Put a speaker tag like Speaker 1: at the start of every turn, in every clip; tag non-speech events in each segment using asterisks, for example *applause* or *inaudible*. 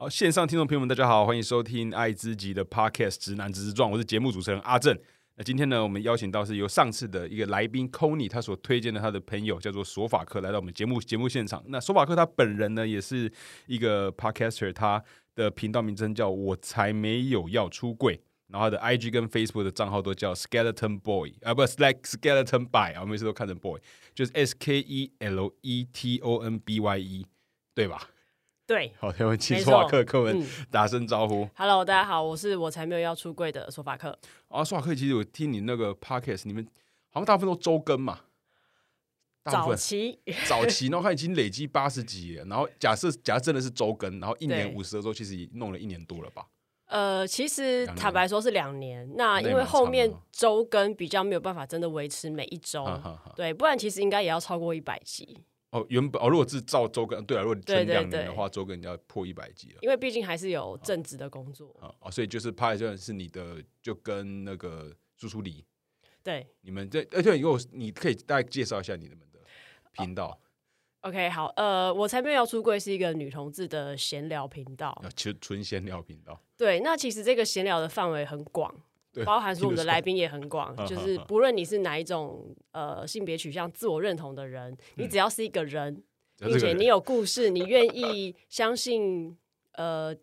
Speaker 1: 好，线上听众朋友们，大家好，欢迎收听爱之极的 Podcast《直男直撞》，我是节目主持人阿正。那今天呢，我们邀请到是由上次的一个来宾 c o n y 他所推荐的他的朋友叫做索法克来到我们节目节目现场。那索法克他本人呢，也是一个 Podcaster，他的频道名称叫我才没有要出柜，然后他的 IG 跟 Facebook 的账号都叫 Skeleton Boy 啊，不是 like Skeleton Boy 啊，我们每次都看成 Boy，就是 S K E L E T O N B Y E，对吧？
Speaker 2: 对，
Speaker 1: 好，我们请索法克课文打声招呼。
Speaker 2: Hello，大家好，我是我才没有要出柜的索法克。
Speaker 1: 啊，索法克，其实我听你那个 Podcast，你们好像大部分都周更嘛。
Speaker 2: 早期，
Speaker 1: 早期，然后他已经累积八十集了。然后假设，假设真的是周更，然后一年五十的时候，其实弄了一年多了吧？
Speaker 2: 呃，其实坦白说是两年。那因为后面周更比较没有办法真的维持每一周，对，不然其实应该也要超过一百集。
Speaker 1: 哦，原本哦，如果是照周更，对啊，如果成两年的话，周更要破一百集了。
Speaker 2: 因为毕竟还是有正职的工作
Speaker 1: 啊，哦，所以就是拍这是你的，就跟那个朱苏黎，
Speaker 2: 对，
Speaker 1: 你们这，而且如果你可以大概介绍一下你们的频道。
Speaker 2: OK，好，呃，我才没有要出柜，是一个女同志的闲聊频道，
Speaker 1: 纯纯闲聊频道。
Speaker 2: 对，那其实这个闲聊的范围很广。包含说我们的来宾也很广，就是不论你是哪一种呃性别取向、自我认同的人，你只要是一个人，并且你有故事，你愿意相信呃，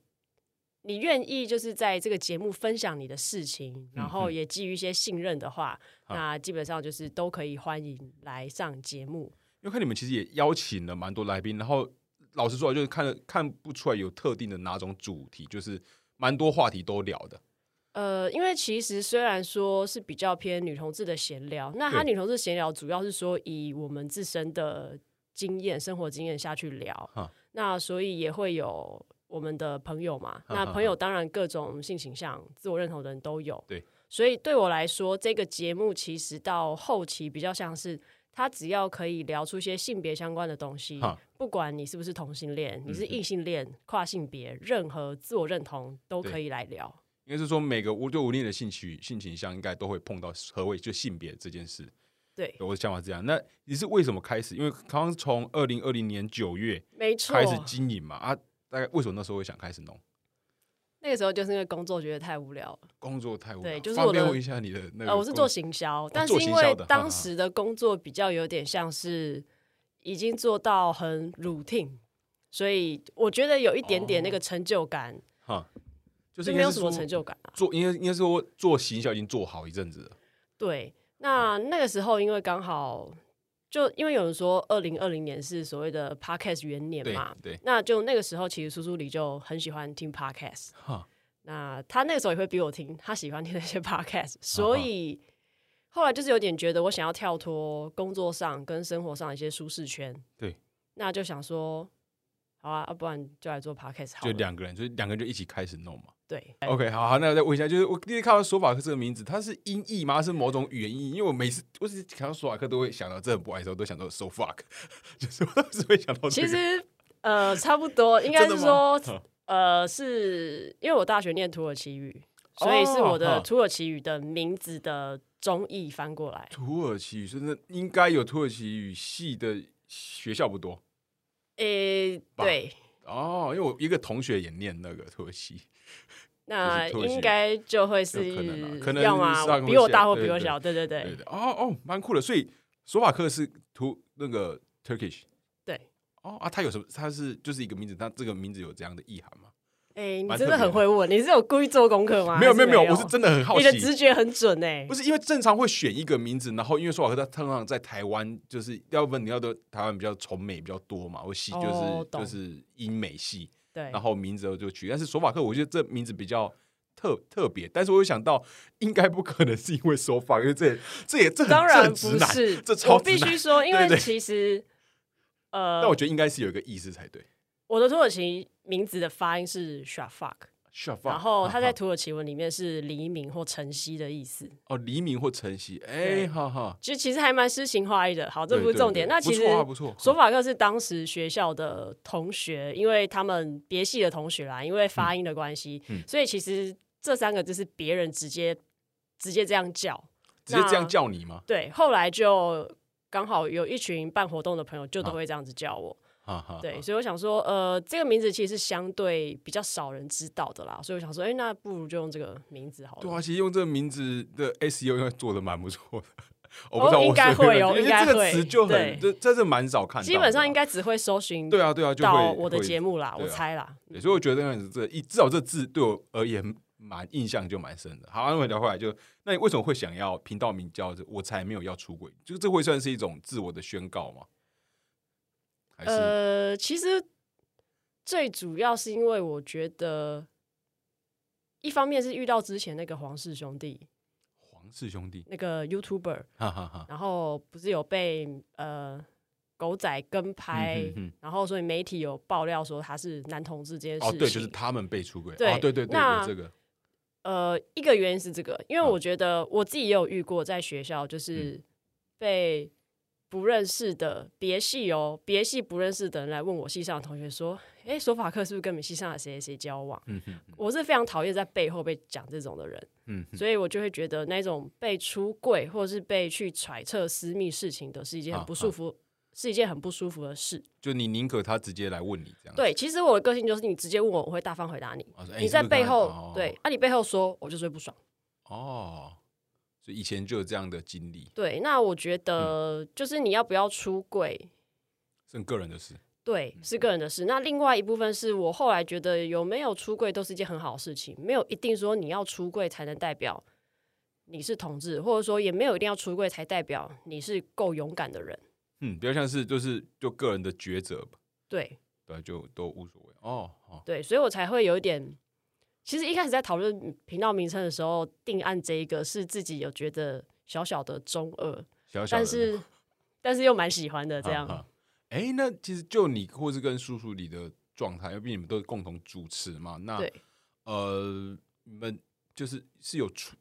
Speaker 2: 你愿意就是在这个节目分享你的事情，然后也基于一些信任的话，那基本上就是都可以欢迎来上节目。
Speaker 1: 因为看你们其实也邀请了蛮多来宾，然后老实说，就是看看不出来有特定的哪种主题，就是蛮多话题都聊的。
Speaker 2: 呃，因为其实虽然说是比较偏女同志的闲聊，那他女同志闲聊主要是说以我们自身的经验、生活经验下去聊，那所以也会有我们的朋友嘛。那朋友当然各种性倾向、自我认同的人都有。
Speaker 1: 对，
Speaker 2: 所以对我来说，这个节目其实到后期比较像是他只要可以聊出一些性别相关的东西，不管你是不是同性恋，你是异性恋、跨性别，任何自我认同都可以来聊。
Speaker 1: 应该是说，每个无对无恋的性取性倾向，应该都会碰到何谓就性别这件事。
Speaker 2: 对，
Speaker 1: 我的想法是这样。那你是为什么开始？因为刚刚从二零二零年九月
Speaker 2: 没错
Speaker 1: 开始经营嘛啊，大概为什么那时候会想开始弄？
Speaker 2: 那个时候就是因为工作觉得太无聊了，
Speaker 1: 工作太无聊。
Speaker 2: 对，就是我
Speaker 1: 问一下你的那个，
Speaker 2: 我是做行销，但是因为当时的工作比较有点像是已经做到很 routine，所以我觉得有一点点那个成就感。哈。
Speaker 1: 就是
Speaker 2: 没有什么成就感啊。
Speaker 1: 做应该应该说做行销已经做好一阵子了。
Speaker 2: 对，那那个时候因为刚好就因为有人说二零二零年是所谓的 podcast 元年嘛，
Speaker 1: 对，
Speaker 2: 那就那个时候其实苏苏里就很喜欢听 podcast。*laughs* 哈，那他那个时候也会逼我听，他喜欢听那些 *laughs* podcast，所以后来就是有点觉得我想要跳脱工作上跟生活上一些舒适圈。
Speaker 1: 对，
Speaker 2: 那就想说，好啊，要不然就来做 podcast 好。
Speaker 1: 就两个人，就两个人就一起开始弄嘛。
Speaker 2: 对
Speaker 1: ，OK，好好，那我再问一下，就是我第一次看到索法克这个名字，它是音译吗？是某种语言音？因为我每次我是看到索法克都会想到，这很不爱的时候都想到 so fuck，*laughs* 就是我只会想到。
Speaker 2: 其实呃，差不多，应该是说呃，是因为我大学念土耳其语，所以是我的土耳其语的名字的中译翻过来。
Speaker 1: 土耳其语，真的应该有土耳其语系的学校不多。
Speaker 2: 诶，对，
Speaker 1: 哦，因为我一个同学也念那个土耳其。*laughs*
Speaker 2: 那应该就会是
Speaker 1: 可能
Speaker 2: 要么比我大或比我小，对对对。
Speaker 1: 哦哦，蛮酷的。所以索法克是图那个 Turkish。
Speaker 2: 对。
Speaker 1: 哦啊，他有什么？他是就是一个名字，他这个名字有这样的意涵吗？
Speaker 2: 哎，你真的很会问，你是有故意做功课吗？
Speaker 1: 没有没有没有，我是真的很好奇。
Speaker 2: 你的直觉很准哎。
Speaker 1: 不是因为正常会选一个名字，然后因为索法克他通常在台湾，就是要不你要的台湾比较崇美比较多嘛，我系就是就是英美系。
Speaker 2: 对，
Speaker 1: 然后名字就取，但是索法克，我觉得这名字比较特特别。但是我又想到，应该不可能是因为索法，因为这这也这
Speaker 2: 当然不是，
Speaker 1: 这超
Speaker 2: 我必须说，*laughs* 因为其实呃，
Speaker 1: 但我觉得应该是有一个意思才对。
Speaker 2: 我的土耳其名字的发音是 shafak。然后它在土耳其文里面是黎明或晨曦的意思。
Speaker 1: 哦，黎明或晨曦，哎，哈哈，
Speaker 2: 就其实还蛮诗情画意的。好，这不是重点。那其实
Speaker 1: 不错，
Speaker 2: 索法克是当时学校的同学，因为他们别系的同学啦，因为发音的关系，所以其实这三个字是别人直接直接这样叫，
Speaker 1: 直接这样叫你吗？
Speaker 2: 对，后来就刚好有一群办活动的朋友就都会这样子叫我。对，所以我想说，呃，这个名字其实是相对比较少人知道的啦，所以我想说，哎，那不如就用这个名字好了。
Speaker 1: 对啊，其实用这个名字的 SEO 应该做的蛮不错的。我不知道，
Speaker 2: 应该会有，应该
Speaker 1: 这个词就很这这是蛮少看。
Speaker 2: 基本上应该只会搜寻。
Speaker 1: 对啊，对啊，就
Speaker 2: 到我的节目啦，我猜啦。
Speaker 1: 所以我觉得这一至少这字对我而言蛮印象就蛮深的。好，那我聊回来就，那你为什么会想要频道名叫“我才没有要出轨”？就这会算是一种自我的宣告吗？
Speaker 2: 呃，其实最主要是因为我觉得，一方面是遇到之前那个黄氏兄弟。
Speaker 1: 黄氏兄弟，
Speaker 2: 那个 YouTuber，然后不是有被呃狗仔跟拍，然后所以媒体有爆料说他是男同志这件事情。哦，
Speaker 1: 对，就是他们被出轨。对对对，那这个
Speaker 2: 呃，一个原因是这个，因为我觉得我自己也有遇过，在学校就是被。不认识的别系哦，别系不认识的人来问我系上的同学说：“哎，索法克是不是跟你们系上的谁谁谁交往？”嗯我是非常讨厌在背后被讲这种的人，嗯，所以我就会觉得那种被出柜或者是被去揣测私密事情的是一件很不舒服，是一件很不舒服的事。
Speaker 1: 就你宁可他直接来问你这样？
Speaker 2: 对，其实我的个性就是你直接问我，我会大方回答你。你在背后对，啊，你背后说，我就会不爽。哦。
Speaker 1: 以前就有这样的经历。
Speaker 2: 对，那我觉得就是你要不要出柜，
Speaker 1: 是个人的事。
Speaker 2: 对，是个人的事。那另外一部分是我后来觉得有没有出柜都是一件很好的事情，没有一定说你要出柜才能代表你是同志，或者说也没有一定要出柜才代表你是够勇敢的人。
Speaker 1: 嗯，比较像是就是就个人的抉择吧。
Speaker 2: 对，
Speaker 1: 对，就都无所谓。哦，
Speaker 2: 对，所以我才会有一点。其实一开始在讨论频道名称的时候，定案这一个是自己有觉得小小的中二，但是 *laughs* 但是又蛮喜欢的这样。
Speaker 1: 哎，那其实就你或是跟叔叔你的状态，因为你们都是共同主持嘛，那呃，你们就是是有出，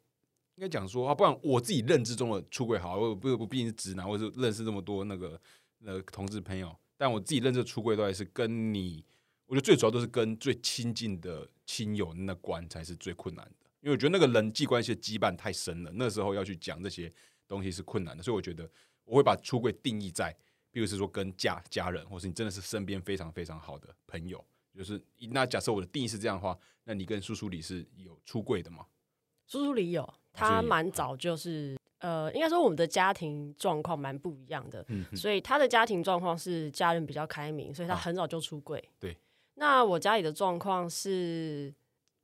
Speaker 1: 应该讲说啊，不然我自己认知中的出轨好，我不不毕竟是直男，或是认识这么多那个呃同志朋友，但我自己认知出轨都还是跟你。我觉得最主要都是跟最亲近的亲友那关才是最困难的，因为我觉得那个人际关系的羁绊太深了，那时候要去讲这些东西是困难的，所以我觉得我会把出柜定义在，比如是说跟家家人，或是你真的是身边非常非常好的朋友，就是那假设我的定义是这样的话，那你跟叔叔里是有出柜的吗？
Speaker 2: 叔叔里有，他蛮早就是，呃，应该说我们的家庭状况蛮不一样的，所以他的家庭状况是家人比较开明，所以他很早就出柜，
Speaker 1: 对。
Speaker 2: 那我家里的状况是，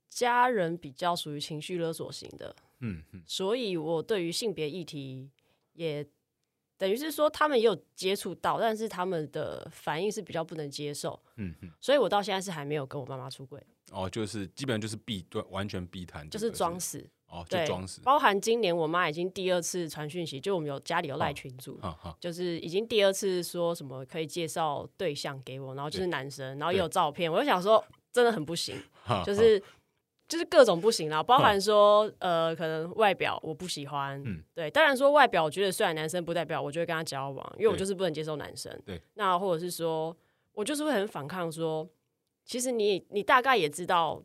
Speaker 2: 家人比较属于情绪勒索型的，嗯嗯，所以我对于性别议题也等于是说，他们也有接触到，但是他们的反应是比较不能接受，嗯嗯，所以我到现在是还没有跟我妈妈出轨。
Speaker 1: 哦，就是基本上就是避对，完全避谈，
Speaker 2: 就是装死。
Speaker 1: 哦，就装死。
Speaker 2: 包含今年我妈已经第二次传讯息，就我们有家里有赖群主，就是已经第二次说什么可以介绍对象给我，然后就是男生，然后也有照片，我就想说真的很不行，*laughs* 就是就是各种不行啦，包含说呃可能外表我不喜欢，嗯，对，当然说外表我觉得虽然男生不代表我就会跟他交往，因为我就是不能接受男生，
Speaker 1: 对，
Speaker 2: 那或者是说我就是会很反抗，说其实你你大概也知道。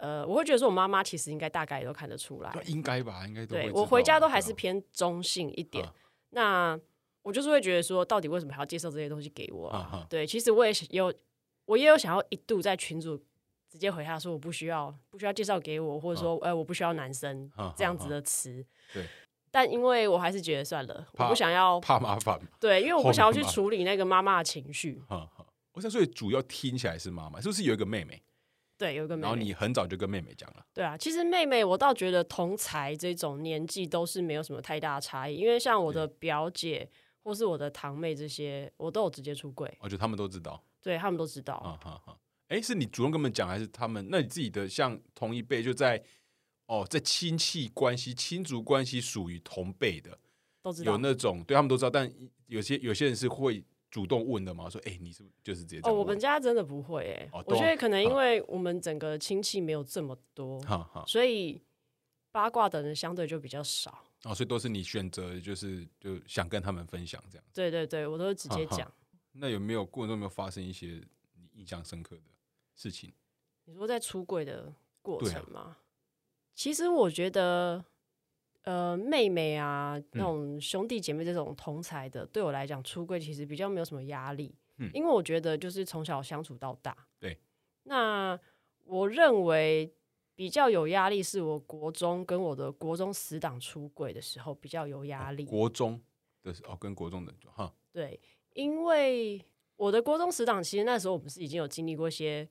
Speaker 2: 呃，我会觉得说，我妈妈其实应该大概也都看得出来，
Speaker 1: 应该吧，应该都。
Speaker 2: 对我回家都还是偏中性一点。那我就是会觉得说，到底为什么还要介绍这些东西给我？对，其实我也有，我也有想要一度在群主直接回他说，我不需要，不需要介绍给我，或者说，哎，我不需要男生这样子的词。
Speaker 1: 对。*laughs*
Speaker 2: 但因为我还是觉得算了，我不想要
Speaker 1: 怕麻烦。
Speaker 2: 对，因为我不想要去处理那个妈妈的情绪。
Speaker 1: 我想，所以主要听起来是妈妈，是不是有一个妹妹？
Speaker 2: 对，有个妹妹。
Speaker 1: 然后你很早就跟妹妹讲了。
Speaker 2: 对啊，其实妹妹我倒觉得同才这种年纪都是没有什么太大差异，因为像我的表姐或是我的堂妹这些，我都有直接出柜。
Speaker 1: 我觉得他们都知道。
Speaker 2: 对他们都知道。
Speaker 1: 啊哈哈。哎，是你主动跟他们讲，还是他们？那你自己的像同一辈，就在哦，在亲戚关系、亲族关系属于同辈的，
Speaker 2: 都知道
Speaker 1: 有那种对他们都知道，但有些有些人是会。主动问的吗？说，哎，你是不是就是直接？哦，
Speaker 2: 我们家真的不会，哎，我觉得可能因为我们整个亲戚没有这么多，所以八卦的人相对就比较少。
Speaker 1: 哦，所以都是你选择，就是就想跟他们分享这样。
Speaker 2: 对对对，我都是直接讲。
Speaker 1: 那有没有过程中有没有发生一些你印象深刻的事情？
Speaker 2: 你说在出柜的过程吗？其实我觉得。呃，妹妹啊，那种兄弟姐妹这种同才的，对我来讲，出柜其实比较没有什么压力。嗯，因为我觉得就是从小相处到大，
Speaker 1: 对。
Speaker 2: 那我认为比较有压力是我国中跟我的国中死党出轨的时候比较有压力。
Speaker 1: 国中的哦，跟国中的哈，
Speaker 2: 对，因为我的国中死党其实那时候我们是已经有经历过一些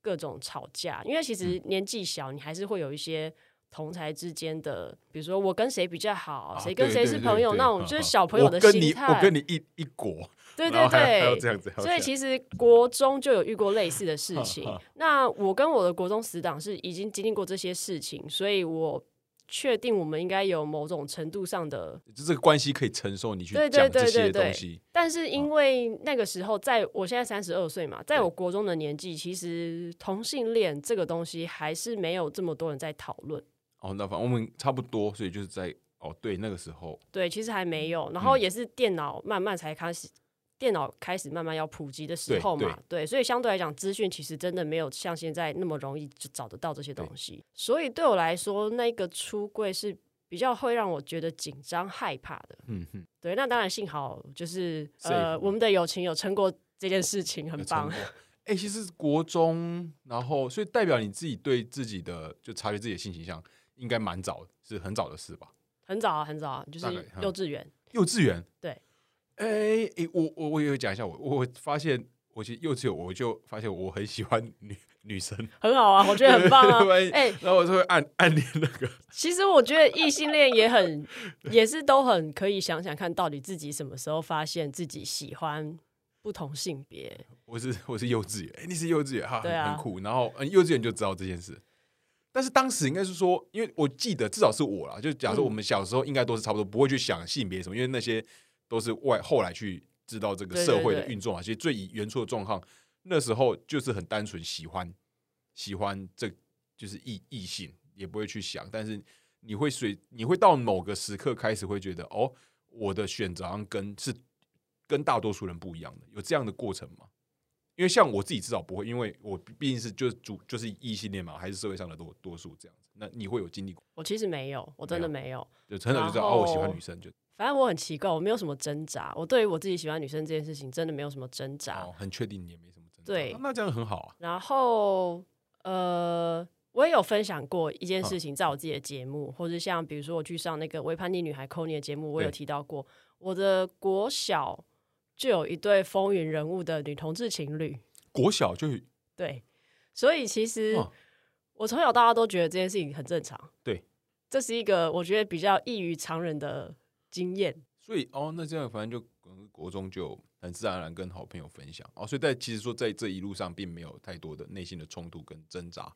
Speaker 2: 各种吵架，因为其实年纪小，你还是会有一些。同才之间的，比如说我跟谁比较好，谁跟谁是朋友，那种就是小朋友的心态。
Speaker 1: 我跟你一一国，
Speaker 2: 对 *laughs* 对对，
Speaker 1: 这样子。
Speaker 2: 所以其实国中就有遇过类似的事 *laughs* 情。*laughs* 那我跟我的国中死党是已经经历过这些事情，所以我确定我们应该有某种程度上的，
Speaker 1: 就这个关系可以承受你去讲这些东西。
Speaker 2: 但是因为那个时候，在我现在三十二岁嘛，在我国中的年纪，其实同性恋这个东西还是没有这么多人在讨论。
Speaker 1: 哦，那反正我们差不多，所以就是在哦，对，那个时候，
Speaker 2: 对，其实还没有，然后也是电脑慢慢才开始，电脑开始慢慢要普及的时候嘛，对，所以相对来讲，资讯其实真的没有像现在那么容易就找得到这些东西，所以对我来说，那个出柜是比较会让我觉得紧张害怕的，嗯哼，对，那当然幸好就是呃，我们的友情有撑过这件事情，很棒。
Speaker 1: 哎，其实国中，然后所以代表你自己对自己的就察觉自己的性形象。应该蛮早，是很早的事吧？
Speaker 2: 很早啊，很早啊，就是幼稚园。
Speaker 1: 幼稚园，
Speaker 2: 对。
Speaker 1: 哎哎，我我我也有讲一下，我我发现，我其实幼稚园我就发现我很喜欢女女生，
Speaker 2: 很好啊，我觉得很棒啊。
Speaker 1: 哎，然后我就会暗暗恋那个。
Speaker 2: 其实我觉得异性恋也很，也是都很可以想想看到底自己什么时候发现自己喜欢不同性别。
Speaker 1: 我是我是幼稚园，哎，你是幼稚园哈，
Speaker 2: 对
Speaker 1: 啊，很酷。然后嗯，幼稚园就知道这件事。但是当时应该是说，因为我记得至少是我啦，就假设我们小时候应该都是差不多，不会去想性别什么，因为那些都是外后来去知道这个社会的运作嘛。其实最以原初的状况，那时候就是很单纯喜欢喜欢这就是异异性，也不会去想。但是你会随你会到某个时刻开始会觉得，哦，我的选择跟是跟大多数人不一样的，有这样的过程吗？因为像我自己至少不会，因为我毕竟是就是主就是异性恋嘛，还是社会上的多多数这样子。那你会有经历过？
Speaker 2: 我其实没有，我真的没有。
Speaker 1: 就从小就知道哦，我喜欢女生就。
Speaker 2: 反正我很奇怪，我没有什么挣扎。我对于我自己喜欢女生这件事情，真的没有什么挣扎。
Speaker 1: 哦，很确定你也没什么挣扎。
Speaker 2: 对，
Speaker 1: 那这样很好啊。
Speaker 2: 然后呃，我也有分享过一件事情，在我自己的节目，或者像比如说我去上那个《微叛逆女孩》c o n y 的节目，我有提到过我的国小就有一对风云人物的女同志情侣。
Speaker 1: 国小就
Speaker 2: 对，所以其实我从小到大都觉得这件事情很正常。
Speaker 1: 对，
Speaker 2: 这是一个我觉得比较异于常人的经验。
Speaker 1: 所以哦，那这样反正就国中就很自然而然跟好朋友分享哦。所以在其实说在这一路上并没有太多的内心的冲突跟挣扎。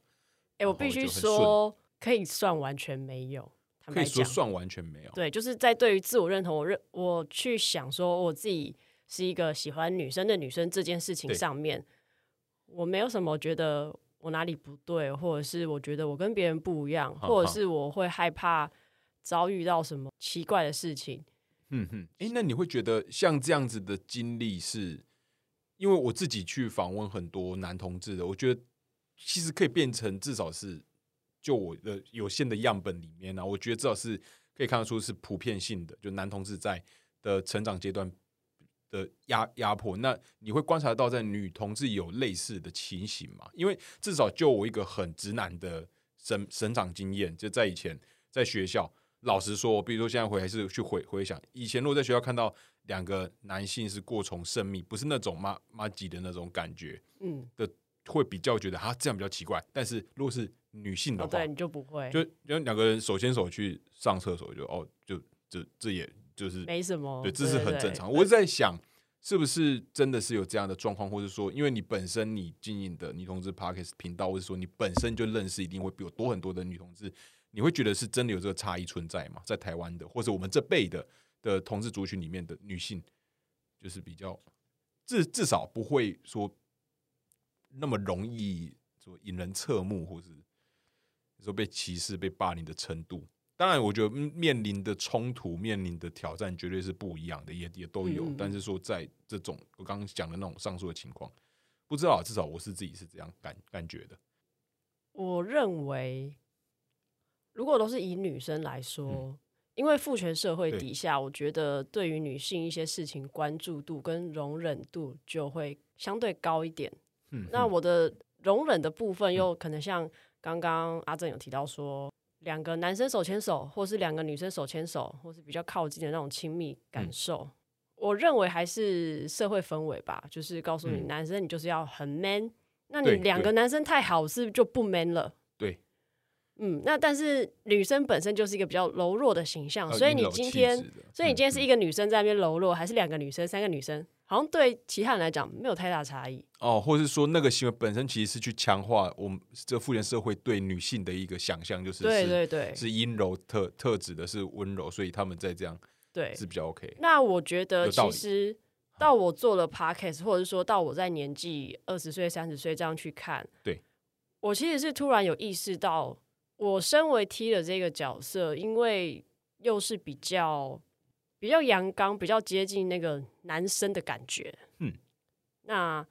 Speaker 2: 哎，我必须说，可以算完全没有。
Speaker 1: 可以说算完全没有。
Speaker 2: 对，就是在对于自我认同，我认我去想说我自己是一个喜欢女生的女生这件事情上面。我没有什么觉得我哪里不对，或者是我觉得我跟别人不一样，或者是我会害怕遭遇到什么奇怪的事情。
Speaker 1: 嗯哼，哎，那你会觉得像这样子的经历，是因为我自己去访问很多男同志的，我觉得其实可以变成至少是就我的有限的样本里面呢，我觉得至少是可以看得出是普遍性的，就男同志在的成长阶段。的压压迫，那你会观察到在女同志有类似的情形吗？因为至少就我一个很直男的生生长经验，就在以前在学校，老实说，比如说现在回还是去回回想，以前如果在学校看到两个男性是过从甚密，不是那种妈妈级的那种感觉，嗯，的会比较觉得啊这样比较奇怪。但是如果是女性的话，
Speaker 2: 对你就不会，
Speaker 1: 就就两个人手牵手去上厕所，就哦，就这这也。就是
Speaker 2: 没什么，
Speaker 1: 对，这是很正常。我是在想，是不是真的是有这样的状况，或者说，因为你本身你经营的女同志 Parkes 频道，或者说你本身就认识一定会比我多很多的女同志，你会觉得是真的有这个差异存在吗？在台湾的，或者我们这辈的的同志族群里面的女性，就是比较至至少不会说那么容易说引人侧目，或是说被歧视、被霸凌的程度。当然，我觉得面临的冲突、面临的挑战绝对是不一样的，也也都有。但是说，在这种我刚刚讲的那种上述的情况，不知道至少我是自己是这样感感觉的。
Speaker 2: 我认为，如果都是以女生来说，因为父权社会底下，我觉得对于女性一些事情关注度跟容忍度就会相对高一点。嗯，那我的容忍的部分又可能像刚刚阿正有提到说，两个男生手牵手，或是两个女生手牵手，或是比较靠近的那种亲密感受。我认为还是社会氛围吧，就是告诉你，男生你就是要很 man，那你两个男生太好是就不 man 了。
Speaker 1: 对，
Speaker 2: 嗯，那但是女生本身就是一个比较柔弱的形象，所以你今天，所以你今天是一个女生在那边柔弱，还是两个女生、三个女生，好像对其他人来讲没有太大差异。
Speaker 1: 哦，或是说那个行为本身其实是去强化我们这父权社会对女性的一个想象，就是
Speaker 2: 对对对，
Speaker 1: 是阴柔特特指的是温柔，所以他们在这样。
Speaker 2: 对，
Speaker 1: 是比较 OK。
Speaker 2: 那我觉得，其实到我做了 Podcast，或者是说到我在年纪二十岁、三十岁这样去看，
Speaker 1: 对
Speaker 2: 我其实是突然有意识到，我身为 T 的这个角色，因为又是比较比较阳刚、比较接近那个男生的感觉，嗯，那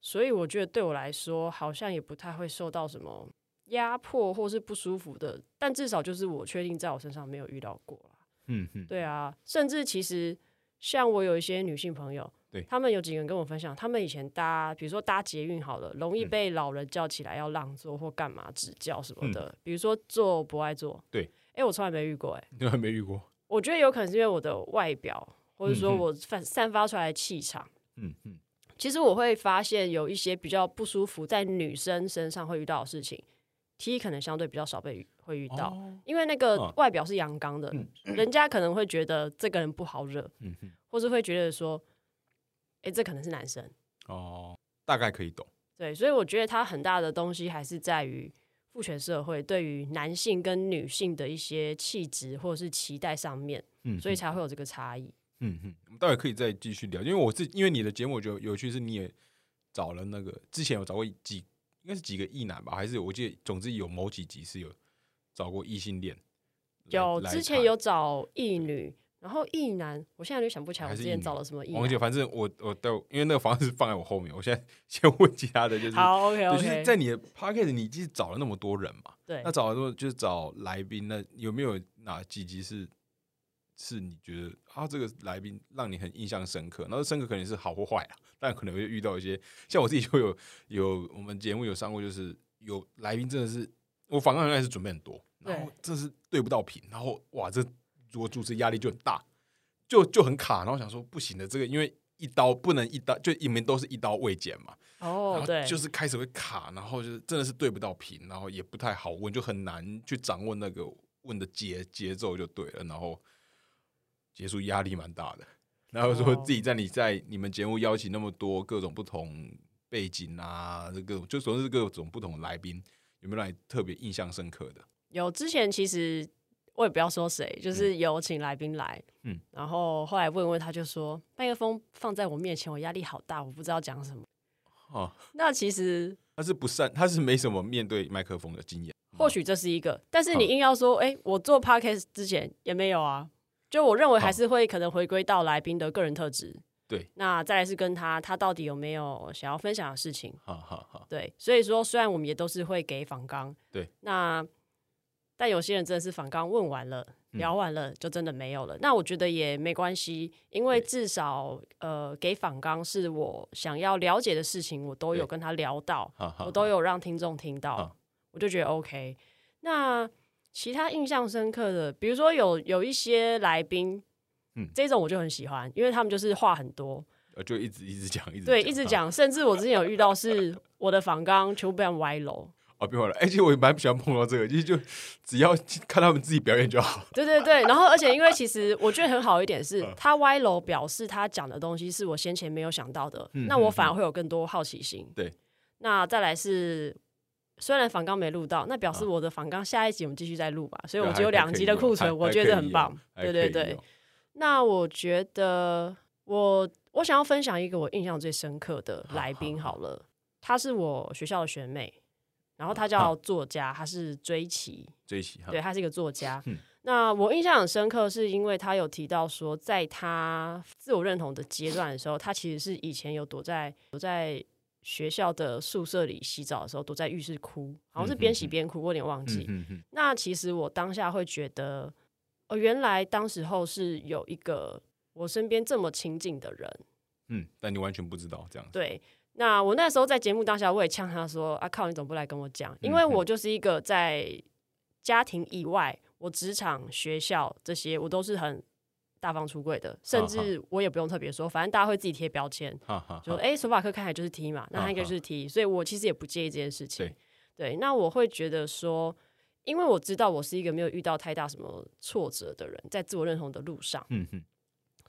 Speaker 2: 所以我觉得对我来说，好像也不太会受到什么压迫或是不舒服的，但至少就是我确定在我身上没有遇到过。嗯嗯，对啊，甚至其实像我有一些女性朋友，
Speaker 1: 对
Speaker 2: 他们有几个人跟我分享，他们以前搭，比如说搭捷运好了，容易被老人叫起来要让座或干嘛指教什么的，比如说坐不爱坐，
Speaker 1: 对，
Speaker 2: 哎，我从来没遇过，哎，
Speaker 1: 你还没遇过？
Speaker 2: 我觉得有可能是因为我的外表，或者说我散散发出来的气场，嗯嗯，其实我会发现有一些比较不舒服在女生身上会遇到的事情。T 可能相对比较少被会遇到，因为那个外表是阳刚的，人家可能会觉得这个人不好惹，或是会觉得说，哎，这可能是男生。
Speaker 1: 哦，大概可以懂。
Speaker 2: 对，所以我觉得他很大的东西还是在于父权社会对于男性跟女性的一些气质或者是期待上面，嗯，所以才会有这个差异。
Speaker 1: 嗯哼，我们待会可以再继续聊，因为我是因为你的节目，我觉得有趣是你也找了那个之前有找过几。应该是几个异男吧，还是我记得，总之有某几集是有找过异性恋，
Speaker 2: 有之前有找异女，然后意男，我现在就想不起来我之前找了什么异。
Speaker 1: 王姐，反正我我都因为那个房子放在我后面，我现在 *laughs* 先问其他的，就是
Speaker 2: 好 OK OK，
Speaker 1: 就是在你的 p o c k e t 你其实找了那么多人嘛，
Speaker 2: 对，
Speaker 1: 那找了多就是找来宾，那有没有哪几集是？是你觉得啊，这个来宾让你很印象深刻，然后深刻可能是好或坏啊，但可能会遇到一些，像我自己就有有我们节目有上过，就是有来宾真的是我反刚原来是准备很多，然后这是对不到频，然后哇，这我主持压力就很大，就就很卡，然后想说不行的，这个因为一刀不能一刀，就你们都是一刀未剪嘛，
Speaker 2: 哦，对，
Speaker 1: 就是开始会卡，然后就是真的是对不到频，然后也不太好问，就很难去掌握那个问的节节奏就对了，然后。结束压力蛮大的，然后说自己在你在你们节目邀请那么多各种不同背景啊，这各种就总是各种不同的来宾，有没有让你特别印象深刻的？
Speaker 2: 有，之前其实我也不要说谁，就是有请来宾来，嗯，然后后来问问他就说麦克风放在我面前，我压力好大，我不知道讲什么。哦，那其实 *laughs*
Speaker 1: 他是不善，他是没什么面对麦克风的经验，
Speaker 2: 或许这是一个，但是你硬要说，哎，我做 podcast 之前也没有啊。就我认为还是会可能回归到来宾的个人特质，
Speaker 1: 对。
Speaker 2: 那再来是跟他他到底有没有想要分享的事情，
Speaker 1: 好好好。
Speaker 2: 对，所以说虽然我们也都是会给访纲，
Speaker 1: 对。
Speaker 2: 那但有些人真的是访刚问完了聊完了就真的没有了，那我觉得也没关系，因为至少呃给访刚是我想要了解的事情，我都有跟他聊到，我都有让听众听到，我就觉得 OK。那。其他印象深刻的，比如说有有一些来宾，嗯，这种我就很喜欢，因为他们就是话很多，
Speaker 1: 呃，就一直一直讲，一直
Speaker 2: 对，一直讲，甚至我之前有遇到是我的房刚全部被歪楼，
Speaker 1: 哦，别忘了，而且我也蛮喜欢碰到这个，其实就只要看他们自己表演就好。
Speaker 2: 对对对，然后而且因为其实我觉得很好一点是，他歪楼表示他讲的东西是我先前没有想到的，那我反而会有更多好奇心。
Speaker 1: 对，
Speaker 2: 那再来是。虽然仿纲没录到，那表示我的仿纲下一集我们继续再录吧，所以我就有两集的库存，我觉得很棒。对对对，那我觉得我我想要分享一个我印象最深刻的来宾好了，她是我学校的学妹，然后他叫作家，他是追奇，
Speaker 1: 追奇，
Speaker 2: 对，他是一个作家。*laughs* 那我印象很深刻，是因为他有提到说，在他自我认同的阶段的时候，他其实是以前有躲在躲在。学校的宿舍里洗澡的时候，躲在浴室哭，好像是边洗边哭，我有点忘记。那其实我当下会觉得，哦，原来当时候是有一个我身边这么亲近的人，
Speaker 1: 嗯，但你完全不知道这样。
Speaker 2: 对，那我那时候在节目当下，我也呛他说：“啊靠，你怎么不来跟我讲？因为我就是一个在家庭以外，我职场、学校这些，我都是很大方出柜的，甚至我也不用特别说，反正大家会自己贴标签，就哎，手法课看起来就是 T 嘛，那他应该就是 T，所以我其实也不介意这件事情。对，那我会觉得说。因为我知道我是一个没有遇到太大什么挫折的人，在自我认同的路上，嗯哼，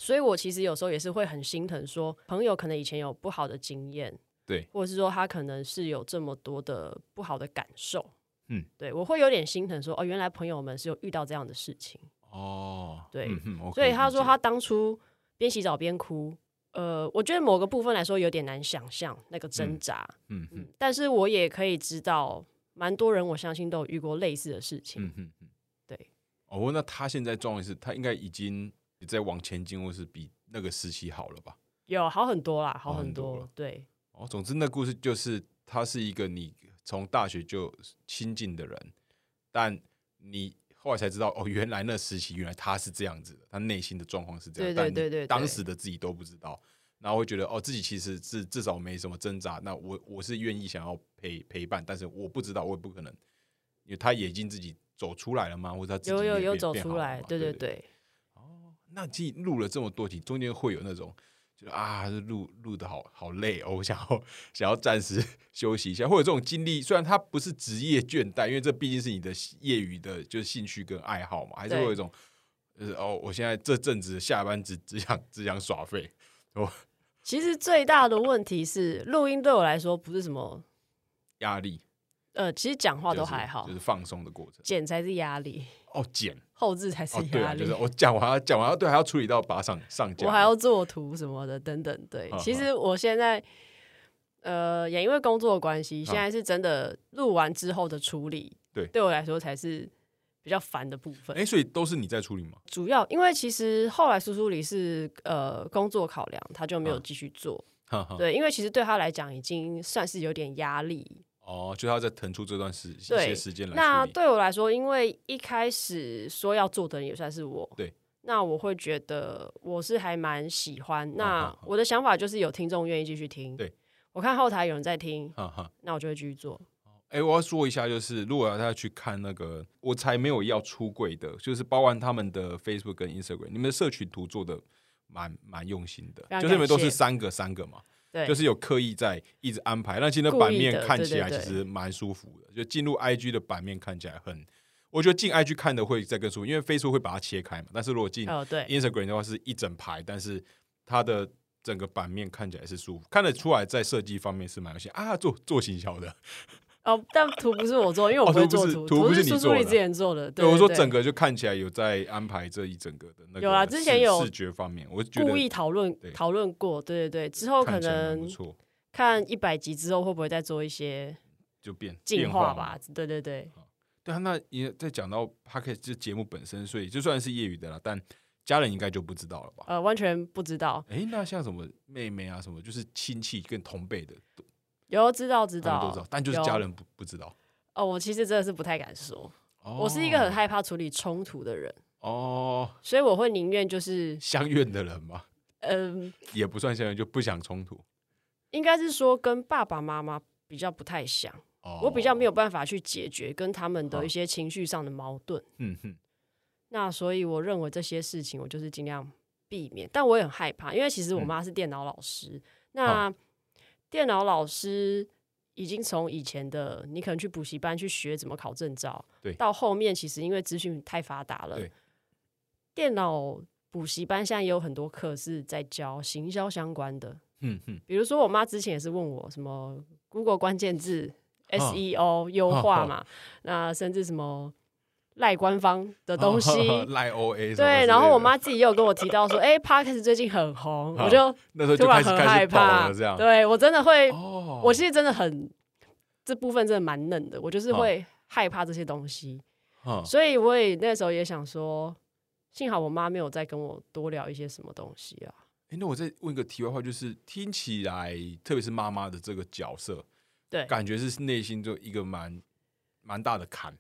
Speaker 2: 所以我其实有时候也是会很心疼，说朋友可能以前有不好的经验，
Speaker 1: 对，
Speaker 2: 或者是说他可能是有这么多的不好的感受，嗯，对我会有点心疼，说哦，原来朋友们是有遇到这样的事情，哦，对，所以他说他当初边洗澡边哭，呃，我觉得某个部分来说有点难想象那个挣扎，嗯嗯，但是我也可以知道。蛮多人，我相信都有遇过类似的事情。嗯嗯嗯，对。
Speaker 1: 哦，那他现在状况是，他应该已经在往前进，或是比那个时期好了吧？
Speaker 2: 有好很多啦，好很多。对。
Speaker 1: 哦，总之那故事就是，他是一个你从大学就亲近的人，但你后来才知道，哦，原来那时期原来他是这样子的，他内心的状况是这样，
Speaker 2: 对对对对，
Speaker 1: 当时的自己都不知道。然后会觉得哦，自己其实是至少没什么挣扎。那我我是愿意想要陪陪伴，但是我不知道，我也不可能，因为他已经自己走出来了吗？或者他
Speaker 2: 有有有走出来？对对对。
Speaker 1: 哦，那既录了这么多集，中间会有那种，就啊，录录的好好累哦，我想要想要暂时休息一下，或者这种经历，虽然它不是职业倦怠，因为这毕竟是你的业余的，就是兴趣跟爱好嘛，还是会有一种，就是哦，我现在这阵子下班只只想只想耍废，我。
Speaker 2: 其实最大的问题是，录音对我来说不是什么
Speaker 1: 压力。
Speaker 2: 呃，其实讲话都还好，
Speaker 1: 就是放松的过程。
Speaker 2: 剪才是压力
Speaker 1: 哦，剪
Speaker 2: 后置才是压力。
Speaker 1: 就是我讲完，讲完对，还要处理到把它上上架，
Speaker 2: 我还要做图什么的等等。对，其实我现在呃，也因为工作的关系，现在是真的录完之后的处理，
Speaker 1: 对，
Speaker 2: 对我来说才是。比较烦的部分，
Speaker 1: 哎，所以都是你在处理吗？
Speaker 2: 主要因为其实后来苏苏里是呃工作考量，他就没有继续做。对，因为其实对他来讲已经算是有点压力。
Speaker 1: 哦，就他在腾出这段时一些时间来。
Speaker 2: 那对我来说，因为一开始说要做的人也算是我。
Speaker 1: 对。
Speaker 2: 那我会觉得我是还蛮喜欢。那我的想法就是有听众愿意继续听。
Speaker 1: 对。
Speaker 2: 我看后台有人在听，那我就会继续做。
Speaker 1: 哎，我要说一下，就是如果要大家去看那个，我才没有要出柜的，就是包含他们的 Facebook 跟 Instagram，你们的社群图做的蛮蛮用心的，就是你们都是三个三个嘛，
Speaker 2: 对，
Speaker 1: 就是有刻意在一直安排，那其实版面看起来其实蛮舒服的，就进入 IG 的版面看起来很，我觉得进 IG 看的会再更舒服，因为 Facebook 会把它切开嘛，但是如果进 Instagram 的话是一整排，但是它的整个版面看起来是舒服，看得出来在设计方面是蛮有心啊，做做行销的。
Speaker 2: 哦，但图不是我做，因为我不会做图，
Speaker 1: 图
Speaker 2: 是苏苏你之前做的。对，
Speaker 1: 我说整个就看起来有在安排这一整个的那个。
Speaker 2: 有啊，之前有
Speaker 1: 视觉方面，我
Speaker 2: 故意讨论讨论过，对对对，之后可能看一百集之后会不会再做一些
Speaker 1: 就变
Speaker 2: 进化吧？对对对。
Speaker 1: 对啊，那也在讲到他可以这节目本身，所以就算是业余的了，但家人应该就不知道了吧？
Speaker 2: 呃，完全不知道。
Speaker 1: 哎，那像什么妹妹啊，什么就是亲戚跟同辈的。
Speaker 2: 有知道知道，
Speaker 1: 都知道，但就是家人不不知道。
Speaker 2: 哦，我其实真的是不太敢说，我是一个很害怕处理冲突的人。哦，所以我会宁愿就是
Speaker 1: 相怨的人嘛。嗯，*laughs* 也不算相怨，就不想冲突。
Speaker 2: 应该是说跟爸爸妈妈比较不太像，我比较没有办法去解决跟他们的一些情绪上的矛盾。嗯哼。那所以我认为这些事情我就是尽量避免，但我也很害怕，因为其实我妈是电脑老师，那。电脑老师已经从以前的你可能去补习班去学怎么考证照，
Speaker 1: 对，
Speaker 2: 到后面其实因为资讯太发达了，电脑补习班现在也有很多课是在教行销相关的，嗯嗯，比如说我妈之前也是问我什么 Google 关键字 SEO 优化嘛，那甚至什么。赖官方的东西，*laughs*
Speaker 1: 赖 O A
Speaker 2: 对，然后我妈自己也有跟我提到说，哎，Parkes 最近很红，*laughs* 我就
Speaker 1: 那时候突然很害怕，
Speaker 2: 对我真的会，我其实真的很这部分真的蛮嫩的，我就是会害怕这些东西，所以我也那时候也想说，幸好我妈没有再跟我多聊一些什么东西啊。
Speaker 1: 哎，那我再问个题外话，就是听起来，特别是妈妈的这个角色，
Speaker 2: 对，
Speaker 1: 感觉是内心就一个蛮蛮大的坎。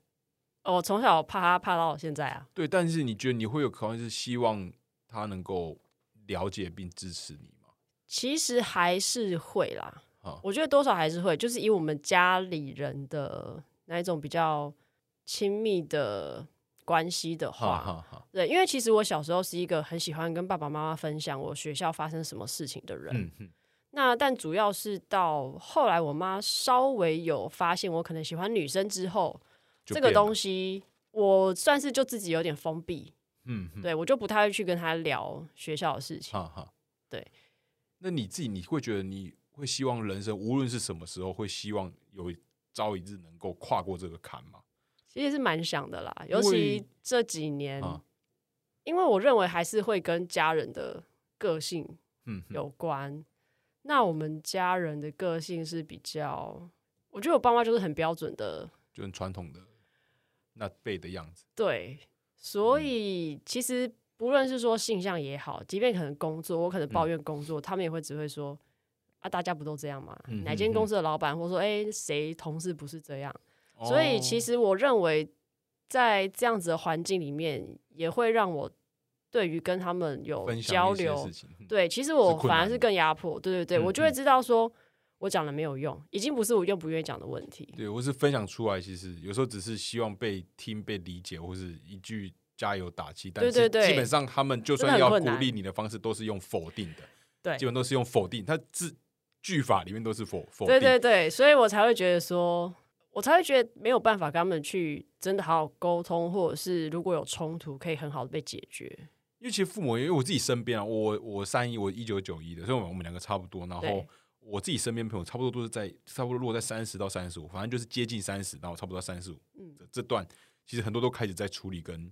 Speaker 2: 我从小怕他怕到现在啊。
Speaker 1: 对，但是你觉得你会有渴望是希望他能够了解并支持你吗？
Speaker 2: 其实还是会啦。我觉得多少还是会，就是以我们家里人的那一种比较亲密的关系的话，对，因为其实我小时候是一个很喜欢跟爸爸妈妈分享我学校发生什么事情的人。那但主要是到后来，我妈稍微有发现我可能喜欢女生之后，这个东西我算是就自己有点封闭。嗯，对我就不太会去跟他聊学校的事情。哈哈，对。
Speaker 1: 那你自己你会觉得你会希望人生无论是什么时候，会希望有朝一日能够跨过这个坎吗？
Speaker 2: 其实是蛮想的啦，尤其这几年，因为我认为还是会跟家人的个性嗯有关。那我们家人的个性是比较，我觉得我爸妈就是很标准的，
Speaker 1: 就很传统的那辈的样子。
Speaker 2: 对，所以其实不论是说性向也好，即便可能工作，我可能抱怨工作，他们也会只会说啊，大家不都这样吗？哪间公司的老板，或者说哎，谁同事不是这样？所以其实我认为，在这样子的环境里面，也会让我。对于跟他们有交流，对，其实我反而是更压迫。对对对，我就会知道说，我讲了没有用，已经不是我愿不愿意讲的问题。
Speaker 1: 对我是分享出来，其实有时候只是希望被听、被理解，或是一句加油打气。但是基本上他们就算要鼓励你的方式，都是用否定的。
Speaker 2: 对，
Speaker 1: 基本都是用否定。他字句法里面都是否否。
Speaker 2: 对对对，所以我才会觉得说，我才会觉得没有办法跟他们去真的好好沟通，或者是如果有冲突，可以很好的被解决。
Speaker 1: 因为其实父母，因为我自己身边啊，我我三一，我一九九一的，所以我们两个差不多。然后我自己身边朋友差不多都是在差不多落在三十到三十五，反正就是接近三十，然后差不多三十五。嗯，这段其实很多都开始在处理跟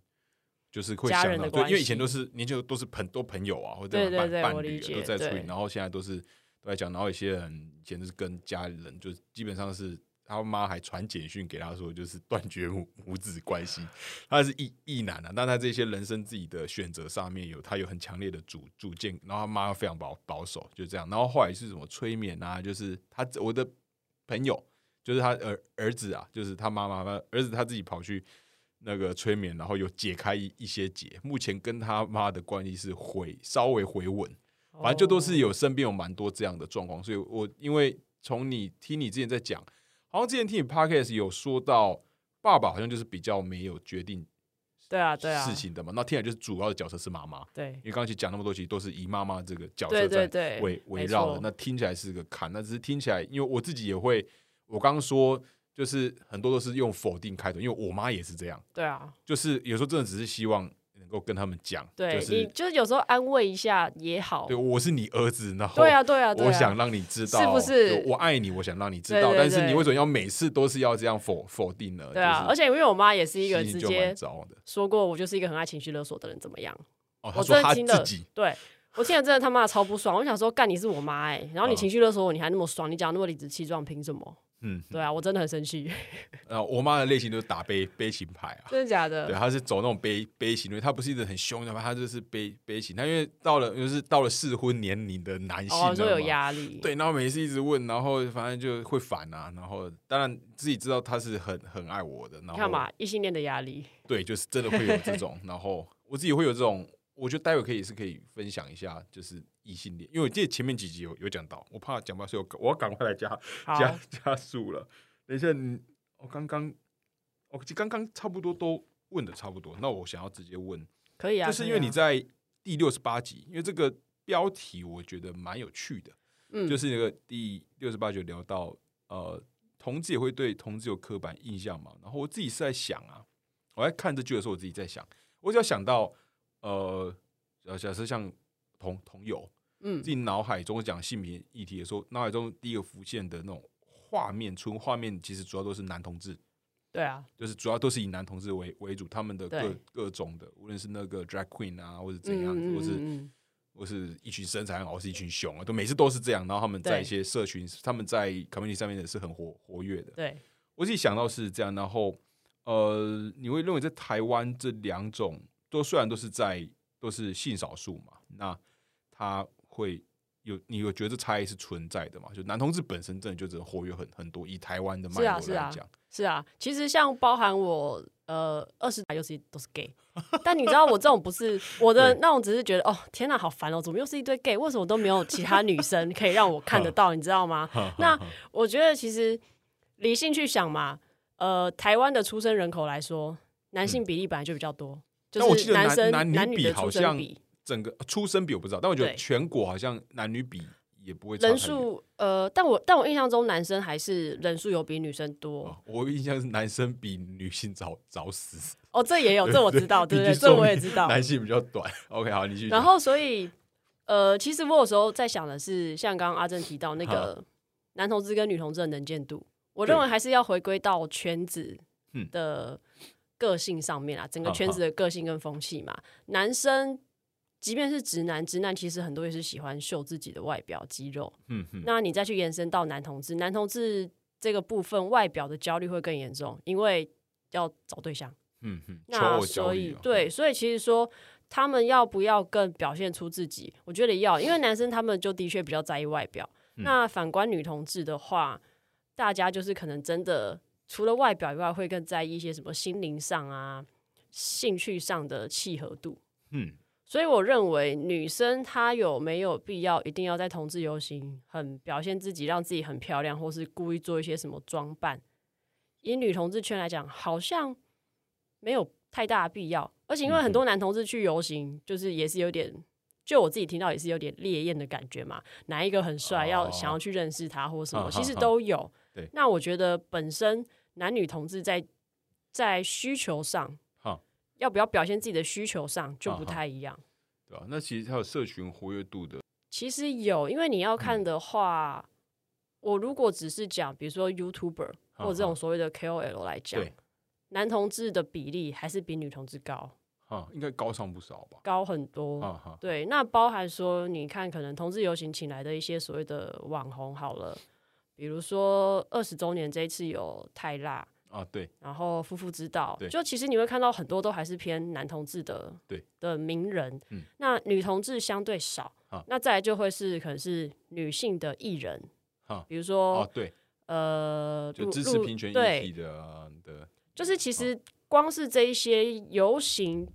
Speaker 1: 就是会想到，对，因为以前都是年轻都是很多朋友啊，或者伴伴侣都在处理，然后现在都是都在讲，然后有些人以前是跟家里人，就基本上是。他妈还传简讯给他说，就是断绝母母子关系。他是异异男啊，但他这些人生自己的选择上面有他有很强烈的主主见，然后他妈非常保保守，就这样。然后后来是什么催眠啊？就是他我的朋友，就是他儿儿子啊，就是他妈妈儿子他自己跑去那个催眠，然后有解开一一些结。目前跟他妈的关系是回稍微回稳，反正就都是有身边有蛮多这样的状况。所以我因为从你听你之前在讲。好像之前听你 podcast 有说到，爸爸好像就是比较没有决定，
Speaker 2: 对啊，对啊，
Speaker 1: 事情的嘛。那听起来就是主要的角色是妈妈，
Speaker 2: 对。
Speaker 1: 因为刚刚讲那么多，其实都是以妈妈这个角色在围围绕的。那听起来是个坎，那只是听起来，因为我自己也会，我刚刚说就是很多都是用否定开头，因为我妈也是这样，
Speaker 2: 对啊，
Speaker 1: 就是有时候真的只是希望。够跟他们讲，
Speaker 2: 对你就是有时候安慰一下也好。
Speaker 1: 对，我是你儿子，然后
Speaker 2: 对啊，对啊，
Speaker 1: 我想让你知道，
Speaker 2: 是不是？
Speaker 1: 我爱你，我想让你知道。但是你为什么要每次都是要这样否否定呢？
Speaker 2: 对啊，而且因为我妈也是一个直接说过，我就是一个很爱情绪勒索的人，怎么样？
Speaker 1: 哦，
Speaker 2: 我
Speaker 1: 真的
Speaker 2: 听的，对我听了真的他妈的超不爽。我想说，干你是我妈哎，然后你情绪勒索我，你还那么爽，你讲那么理直气壮，凭什么？嗯，对啊，我真的很生气。*laughs*
Speaker 1: 呃，我妈的类型就是打悲悲情牌啊，
Speaker 2: 真的假的？
Speaker 1: 对，她是走那种悲悲情因为，她不是一直很凶的嘛，她就是悲悲情。她因为到了就是到了适婚年龄的男性，
Speaker 2: 哦，就有压力。
Speaker 1: 对，然后每次一直问，然后反正就会烦啊。然后当然自己知道她是很很爱我的。然后
Speaker 2: 看嘛，异性恋的压力。
Speaker 1: 对，就是真的会有这种。然后我自己会有这种，我觉得待会可以是可以分享一下，就是。异性恋，因为我记得前面几集有有讲到，我怕讲不到，所以我我要赶快来加加加速了。等一下，我刚刚我刚刚差不多都问的差不多，那我想要直接问，
Speaker 2: 可以啊，
Speaker 1: 就是因为你在第六十八集，因为这个标题我觉得蛮有趣的，嗯，就是那个第六十八集聊到呃，同志也会对同志有刻板印象嘛，然后我自己是在想啊，我在看这句的时候，我自己在想，我只要想到呃，假设像同同友。嗯，自己脑海中讲性别议题的时候，脑海中第一个浮现的那种画面，纯画面其实主要都是男同志。
Speaker 2: 对啊，
Speaker 1: 就是主要都是以男同志为为主，他们的各各种的，无论是那个 drag queen 啊，或者怎样子，或是或是一群身材很好，是一群熊啊，都每次都是这样。然后他们在一些社群，他们在 community 上面也是很活活跃的。
Speaker 2: 对
Speaker 1: 我自己想到是这样，然后呃，你会认为在台湾这两种都虽然都是在都是性少数嘛，那他。会有你有觉得差异是存在的嘛？就男同志本身真的就只活跃很很多，以台湾的脉络来讲，
Speaker 2: 是啊，其实像包含我呃，二十打又是都是 gay，*laughs* 但你知道我这种不是我的那种，只是觉得哦，天哪，好烦哦，怎么又是一堆 gay？为什么都没有其他女生可以让我看得 *laughs* 到？你知道吗？*laughs* 那我觉得其实理性去想嘛，呃，台湾的出生人口来说，男性比例本来就比较多，就是男生男女比好像，
Speaker 1: 整个出生比我不知道，但我觉得全国好像男女比。也不会
Speaker 2: 人数呃，但我但我印象中男生还是人数有比女生多。
Speaker 1: 我印象是男生比女性早早死。
Speaker 2: 哦，这也有，这我知道，对对，这我也知道。
Speaker 1: 男性比较短。*laughs* OK，好，你继续。
Speaker 2: 然后，所以呃，其实我有时候在想的是，像刚刚阿正提到那个男同志跟女同志的能见度，我认为还是要回归到圈子的个性上面啊，整个圈子的个性跟风气嘛，男生。即便是直男，直男其实很多也是喜欢秀自己的外表肌肉。嗯哼，那你再去延伸到男同志，男同志这个部分外表的焦虑会更严重，因为要找对象。嗯哼，那所以对，所以其实说他们要不要更表现出自己，我觉得要，因为男生他们就的确比较在意外表。那反观女同志的话，大家就是可能真的除了外表以外，会更在意一些什么心灵上啊、兴趣上的契合度。嗯。所以我认为女生她有没有必要一定要在同志游行很表现自己，让自己很漂亮，或是故意做一些什么装扮？以女同志圈来讲，好像没有太大的必要。而且因为很多男同志去游行，就是也是有点，就我自己听到也是有点烈焰的感觉嘛。哪一个很帅，要想要去认识他或什么，其实都有。
Speaker 1: 对，
Speaker 2: 那我觉得本身男女同志在在需求上。要不要表现自己的需求上就不太一样，
Speaker 1: 对吧？那其实还有社群活跃度的，
Speaker 2: 其实有，因为你要看的话，我如果只是讲，比如说 YouTuber 或者这种所谓的 KOL 来讲，男同志的比例还是比女同志高，
Speaker 1: 啊，应该高上不少吧？
Speaker 2: 高很多，对。那包含说，你看，可能同志游行请来的一些所谓的网红，好了，比如说二十周年这一次有泰辣。
Speaker 1: 啊，对，
Speaker 2: 然后夫妇之道，就其实你会看到很多都还是偏男同志的，
Speaker 1: 对。
Speaker 2: 的名人，嗯，那女同志相对少，那再来就会是可能是女性的艺人，啊，比如说，
Speaker 1: 啊，对，
Speaker 2: 呃，
Speaker 1: 就支持平权议题的的，
Speaker 2: 就是其实光是这一些游行，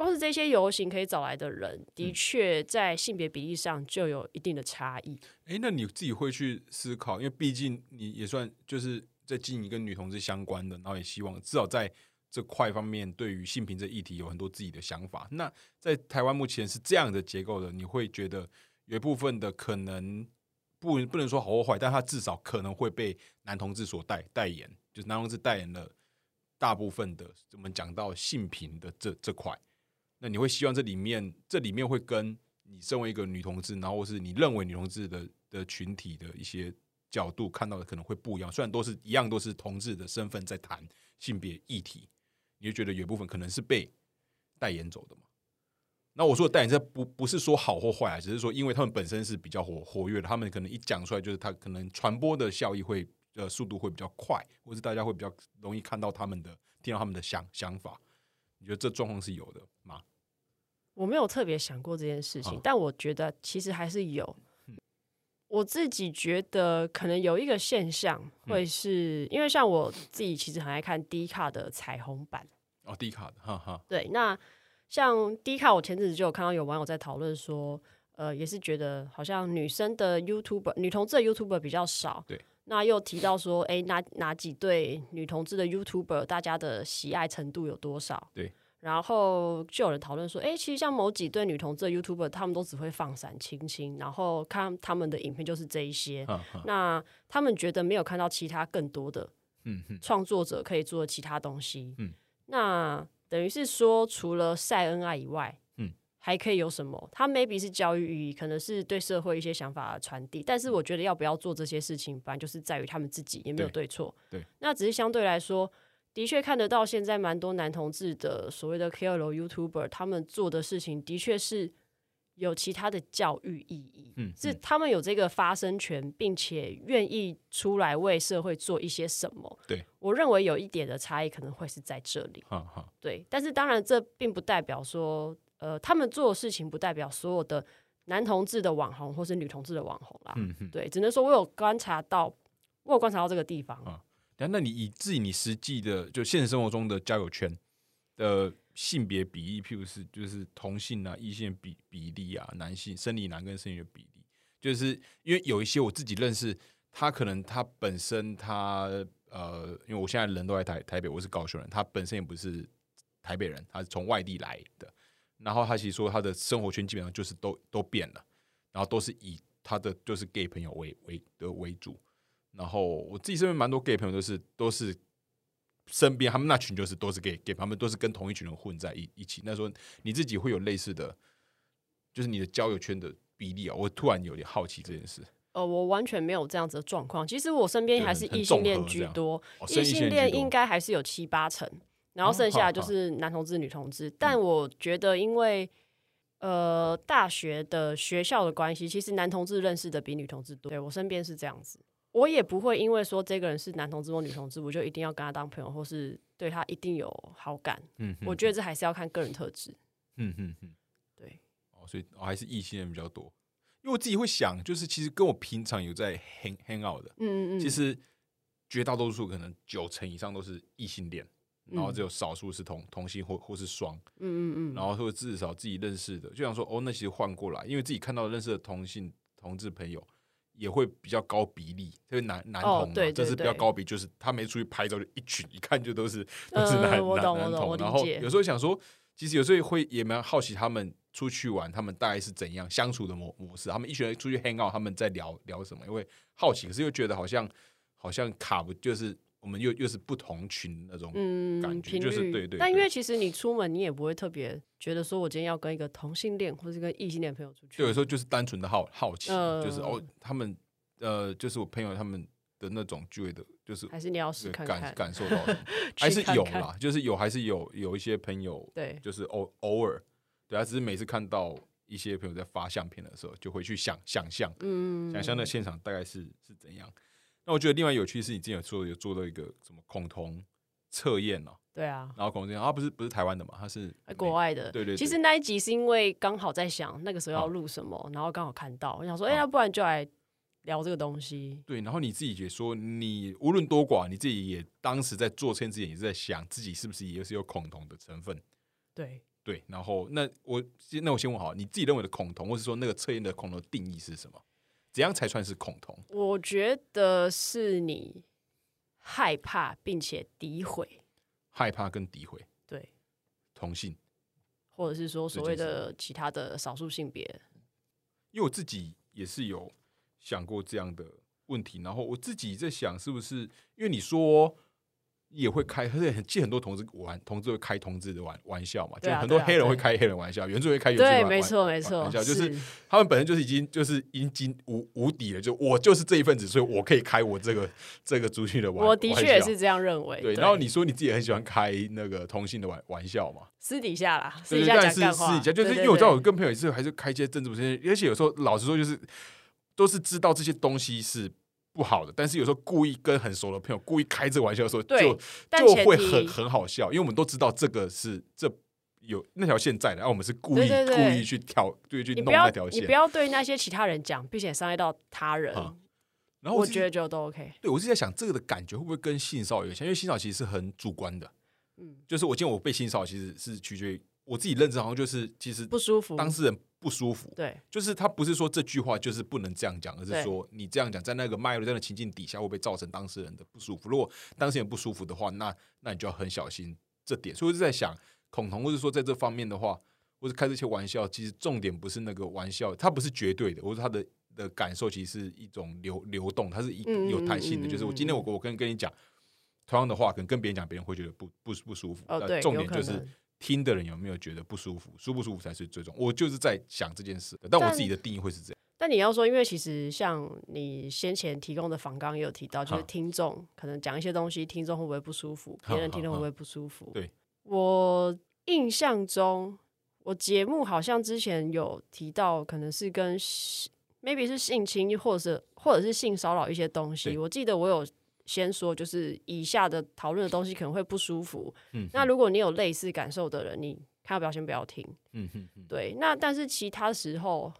Speaker 2: 光是这些游行可以找来的人，的确在性别比例上就有一定的差异。
Speaker 1: 哎，那你自己会去思考，因为毕竟你也算就是。在经营跟女同志相关的，然后也希望至少在这块方面，对于性平这议题有很多自己的想法。那在台湾目前是这样的结构的，你会觉得有一部分的可能不不能说好或坏，但它至少可能会被男同志所代代言，就是男同志代言了大部分的我们讲到性平的这这块。那你会希望这里面这里面会跟你身为一个女同志，然后是你认为女同志的的群体的一些。角度看到的可能会不一样，虽然都是一样，都是同志的身份在谈性别议题，你就觉得有部分可能是被代言走的嘛？那我说的代言，这不不是说好或坏啊，只是说因为他们本身是比较活活跃的，他们可能一讲出来，就是他可能传播的效益会呃速度会比较快，或是大家会比较容易看到他们的听到他们的想想法。你觉得这状况是有的吗？
Speaker 2: 我没有特别想过这件事情，但我觉得其实还是有。我自己觉得可能有一个现象，会是因为像我自己其实很爱看低卡的彩虹版
Speaker 1: 哦低卡的，哈哈。
Speaker 2: 对，那像低卡，我前阵子就有看到有网友在讨论说，呃，也是觉得好像女生的 YouTuber 女同志的 YouTuber 比较少。
Speaker 1: 对，
Speaker 2: 那又提到说，哎，哪哪几对女同志的 YouTuber，大家的喜爱程度有多少？
Speaker 1: 对。
Speaker 2: 然后就有人讨论说，哎，其实像某几对女同志的 YouTuber，他们都只会放闪亲亲，然后看他们的影片就是这一些。那他们觉得没有看到其他更多的创作者可以做的其他东西。嗯，那等于是说，除了晒恩爱以外，嗯，还可以有什么？他 maybe 是教育意义，可能是对社会一些想法的传递。但是我觉得要不要做这些事情，反正就是在于他们自己，也没有对错。
Speaker 1: 对，
Speaker 2: 那只是相对来说。的确看得到，现在蛮多男同志的所谓的 KOL YouTuber，他们做的事情的确是有其他的教育意义，嗯，是他们有这个发声权，并且愿意出来为社会做一些什么。
Speaker 1: 对
Speaker 2: 我认为有一点的差异可能会是在这里，对。但是当然，这并不代表说，呃，他们做的事情不代表所有的男同志的网红或是女同志的网红啦，嗯对，只能说我有观察到，我有观察到这个地方。
Speaker 1: 但那你以自己你实际的就现实生活中的交友圈的性别比例，譬如是就是同性啊、异性比比例啊，男性生理男跟生理的比例，就是因为有一些我自己认识，他可能他本身他呃，因为我现在人都在台台北，我是高雄人，他本身也不是台北人，他是从外地来的，然后他其实说他的生活圈基本上就是都都变了，然后都是以他的就是 gay 朋友为为的为主。然后我自己身边蛮多 gay 朋友都是都是身边他们那群就是都是 gay gay，他们都是跟同一群人混在一一起。那时候你自己会有类似的，就是你的交友圈的比例啊？我突然有点好奇这件事。
Speaker 2: 呃，我完全没有这样子的状况。其实我身边还是异性恋居多，异性恋应该还是有七八成，然后剩下就是男同志、女同志。但我觉得，因为呃大学的学校的关系，其实男同志认识的比女同志多。对我身边是这样子。我也不会因为说这个人是男同志或女同志，我就一定要跟他当朋友，或是对他一定有好感。嗯，我觉得这还是要看个人特质。嗯嗯嗯，对。
Speaker 1: 哦，所以我还是异性人比较多，因为我自己会想，就是其实跟我平常有在 hang hang out 的，嗯嗯嗯，其实绝大多数可能九成以上都是异性恋，然后只有少数是同同性或或是双。嗯嗯嗯，然后或至少自己认识的，就想说哦，那其实换过来，因为自己看到认识的同性同志朋友。也会比较高比例，特别男男同嘛，这是比较高比，就是他没出去拍照，就一群，一看就都是都是男男男同。然后有时候想说，其实有时候会也蛮好奇他们出去玩，他们大概是怎样相处的模模式。他们一群人出去 hang out，他们在聊聊什么？因为好奇，可是又觉得好像好像卡不就是。我们又又是不同群那种感觉，就是对对。
Speaker 2: 但因为其实你出门，你也不会特别觉得说，我今天要跟一个同性恋或者跟异性恋朋友出去。
Speaker 1: 就有时候就是单纯的好好奇，就是哦，他们呃，就是我朋友他们的那种聚会的，就是
Speaker 2: 还是你要试看
Speaker 1: 感感受到，*laughs* 还是有啦，就是有还是有有一些朋友，
Speaker 2: 对，
Speaker 1: 就是偶偶尔，对啊，只是每次看到一些朋友在发相片的时候，就会去想想象，嗯，想象那现场大概是是怎样。那我觉得另外有趣是你之前有做有做到一个什么恐同测验哦，
Speaker 2: 对啊，
Speaker 1: 然后恐同测验，他不是不是台湾的嘛，他是
Speaker 2: 国外的，
Speaker 1: 对对。
Speaker 2: 其实那一集是因为刚好在想那个时候要录什么，然后刚好看到，我想说，哎，要不然就来聊这个东西。
Speaker 1: 对，然后你自己也说，你无论多寡，你自己也当时在做测验之前也是在想自己是不是也是有恐同的成分。
Speaker 2: 对
Speaker 1: 对，然后那我那我先问好，你自己认为的恐同，或是说那个测验的恐同定义是什么？怎样才算是恐同？
Speaker 2: 我觉得是你害怕并且诋毁，
Speaker 1: 害怕跟诋毁，
Speaker 2: 对
Speaker 1: 同性，
Speaker 2: 或者是说所谓的其他的少数性别。
Speaker 1: 因为我自己也是有想过这样的问题，然后我自己在想，是不是因为你说。也会开，而且记很多同志玩，同志会开同志的玩玩笑嘛，就很多黑人会开黑人玩笑，原住民会开原住民玩笑，
Speaker 2: 没错，
Speaker 1: 就是他们本身就是已经就是已经无无底了，就我就是这一份子，所以我可以开我这个 *laughs* 这个族群的玩笑。
Speaker 2: 我的确也是这样认为。
Speaker 1: 对，然后你说你自己很喜欢开那个同性的玩玩笑嘛？
Speaker 2: 私底下啦，私底下私底
Speaker 1: 下，就是因为我知道我跟朋友也是还是开一些政治这些，而且有时候老实说就是都是知道这些东西是。不好的，但是有时候故意跟很熟的朋友故意开这个玩笑的时候，就就会很很好笑，因为我们都知道这个是这有那条线在的，然后我们是故意故意去挑，对去弄那条线。
Speaker 2: 你不要对那些其他人讲，并且伤害到他人。
Speaker 1: 然后
Speaker 2: 我觉得就都 OK。
Speaker 1: 对我是在想，这个的感觉会不会跟性骚扰有像？因为性骚扰其实是很主观的。嗯，就是我见我被性骚扰，其实是取决于我自己认知，好像就是其实
Speaker 2: 不舒服，
Speaker 1: 当事人。不舒服，
Speaker 2: 对，
Speaker 1: 就是他不是说这句话就是不能这样讲，而是说你这样讲在那个脉络、在的情境底下会不会造成当事人的不舒服？如果当事人不舒服的话，那那你就要很小心这点。所以我就在想，恐同或者说在这方面的话，或者开这些玩笑，其实重点不是那个玩笑，它不是绝对的，或者他的的感受其实是一种流流动，它是一有弹性的。就是我今天我我跟跟你讲同样的话，可能跟别人讲，别人会觉得不不不舒服。
Speaker 2: 哦，对，
Speaker 1: 重点就是。听的人有没有觉得不舒服？舒不舒服才是最重。我就是在想这件事，但我自己的定义会是这样。
Speaker 2: 但你要说，因为其实像你先前提供的访纲也有提到，就是听众可能讲一些东西，听众会不会不舒服？别人听众会不会不舒服？
Speaker 1: 对，
Speaker 2: 我印象中，我节目好像之前有提到，可能是跟 maybe 是性侵，或者是或者是性骚扰一些东西。我记得我有。先说，就是以下的讨论的东西可能会不舒服。嗯，那如果你有类似感受的人，你看到表先不要听。嗯哼，对。那但是其他时候，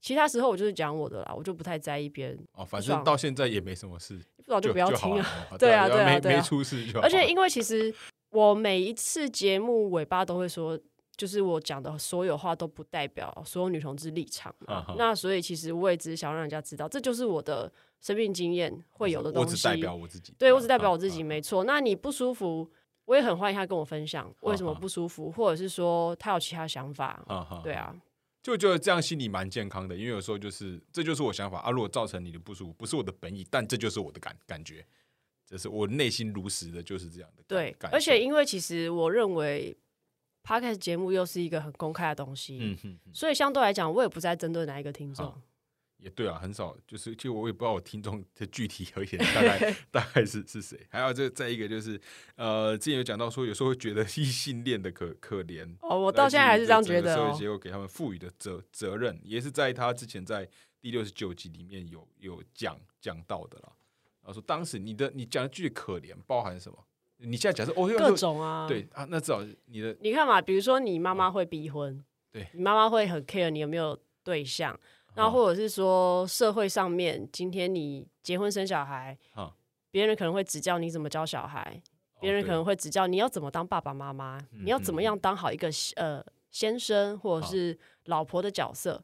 Speaker 2: 其他时候我就是讲我的啦，我就不太在意别人。
Speaker 1: 哦，反正到现在也没什么事，
Speaker 2: 不知道
Speaker 1: 就
Speaker 2: 不要听
Speaker 1: 啊。*laughs*
Speaker 2: 对
Speaker 1: 啊，
Speaker 2: 对啊，
Speaker 1: 没没出事就。
Speaker 2: 而且因为其实我每一次节目尾巴都会说，就是我讲的所有话都不代表所有女同志立场。那所以其实我也只是想让人家知道，这就是我的生命经验会有的东西。
Speaker 1: 我只代表我自己，
Speaker 2: 对我只代表我自己，没错。那你不舒服，我也很欢迎他跟我分享为什么不舒服，或者是说他有其他想法。对啊。
Speaker 1: 就觉得这样心里蛮健康的，因为有时候就是这就是我想法啊。如果造成你的不舒服，不是我的本意，但这就是我的感感觉，这是我内心如实的，就是这样的。
Speaker 2: 对，而且因为其实我认为 podcast 节目又是一个很公开的东西，嗯哼，所以相对来讲，我也不再针对哪一个听众。
Speaker 1: 也对啊，很少，就是其实我也不知道我听众的具体而言大概 *laughs* 大概是是谁。还有这再一个就是，呃，之前有讲到说，有时候会觉得异性恋的可可怜。
Speaker 2: 哦，我到现在还是这样觉得。
Speaker 1: 社会结构给他们赋予的责责任，也是在他之前在第六十九集里面有有讲讲到的啦。然后说当时你的你讲的句可怜包含什么？你现在假设哦，
Speaker 2: 各种啊，
Speaker 1: 对啊，那至少你的
Speaker 2: 你看嘛，比如说你妈妈会逼婚，
Speaker 1: 对。
Speaker 2: 你妈妈会很 care 你有没有对象。那或者是说，社会上面今天你结婚生小孩，别人可能会指教你怎么教小孩，别人可能会指教你要怎么当爸爸妈妈，你要怎么样当好一个呃先生或者是老婆的角色。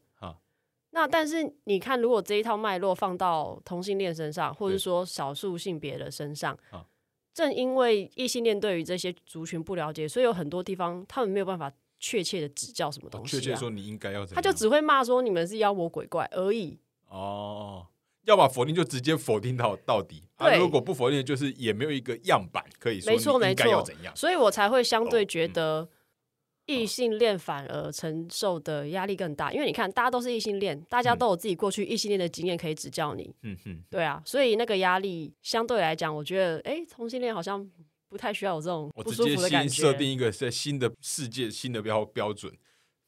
Speaker 2: 那但是你看，如果这一套脉络放到同性恋身上，或者说少数性别的身上，正因为异性恋对于这些族群不了解，所以有很多地方他们没有办法。确切的指教什么东西？
Speaker 1: 确切说你应该要怎？
Speaker 2: 他就只会骂说你们是妖魔鬼怪而已。
Speaker 1: 哦，要么否定就直接否定到到底。啊，如果不否定，就是也没有一个样板可以说。
Speaker 2: 没错没错。
Speaker 1: 怎样？
Speaker 2: 所以我才会相对觉得异性恋反而承受的压力更大，因为你看大家都是异性恋，大家都有自己过去异性恋的经验可以指教你。嗯哼。对啊，所以那个压力相对来讲，我觉得哎，同性恋好像。不太需要有这种不舒服的感
Speaker 1: 觉。设定一个在新的世界新的标标准，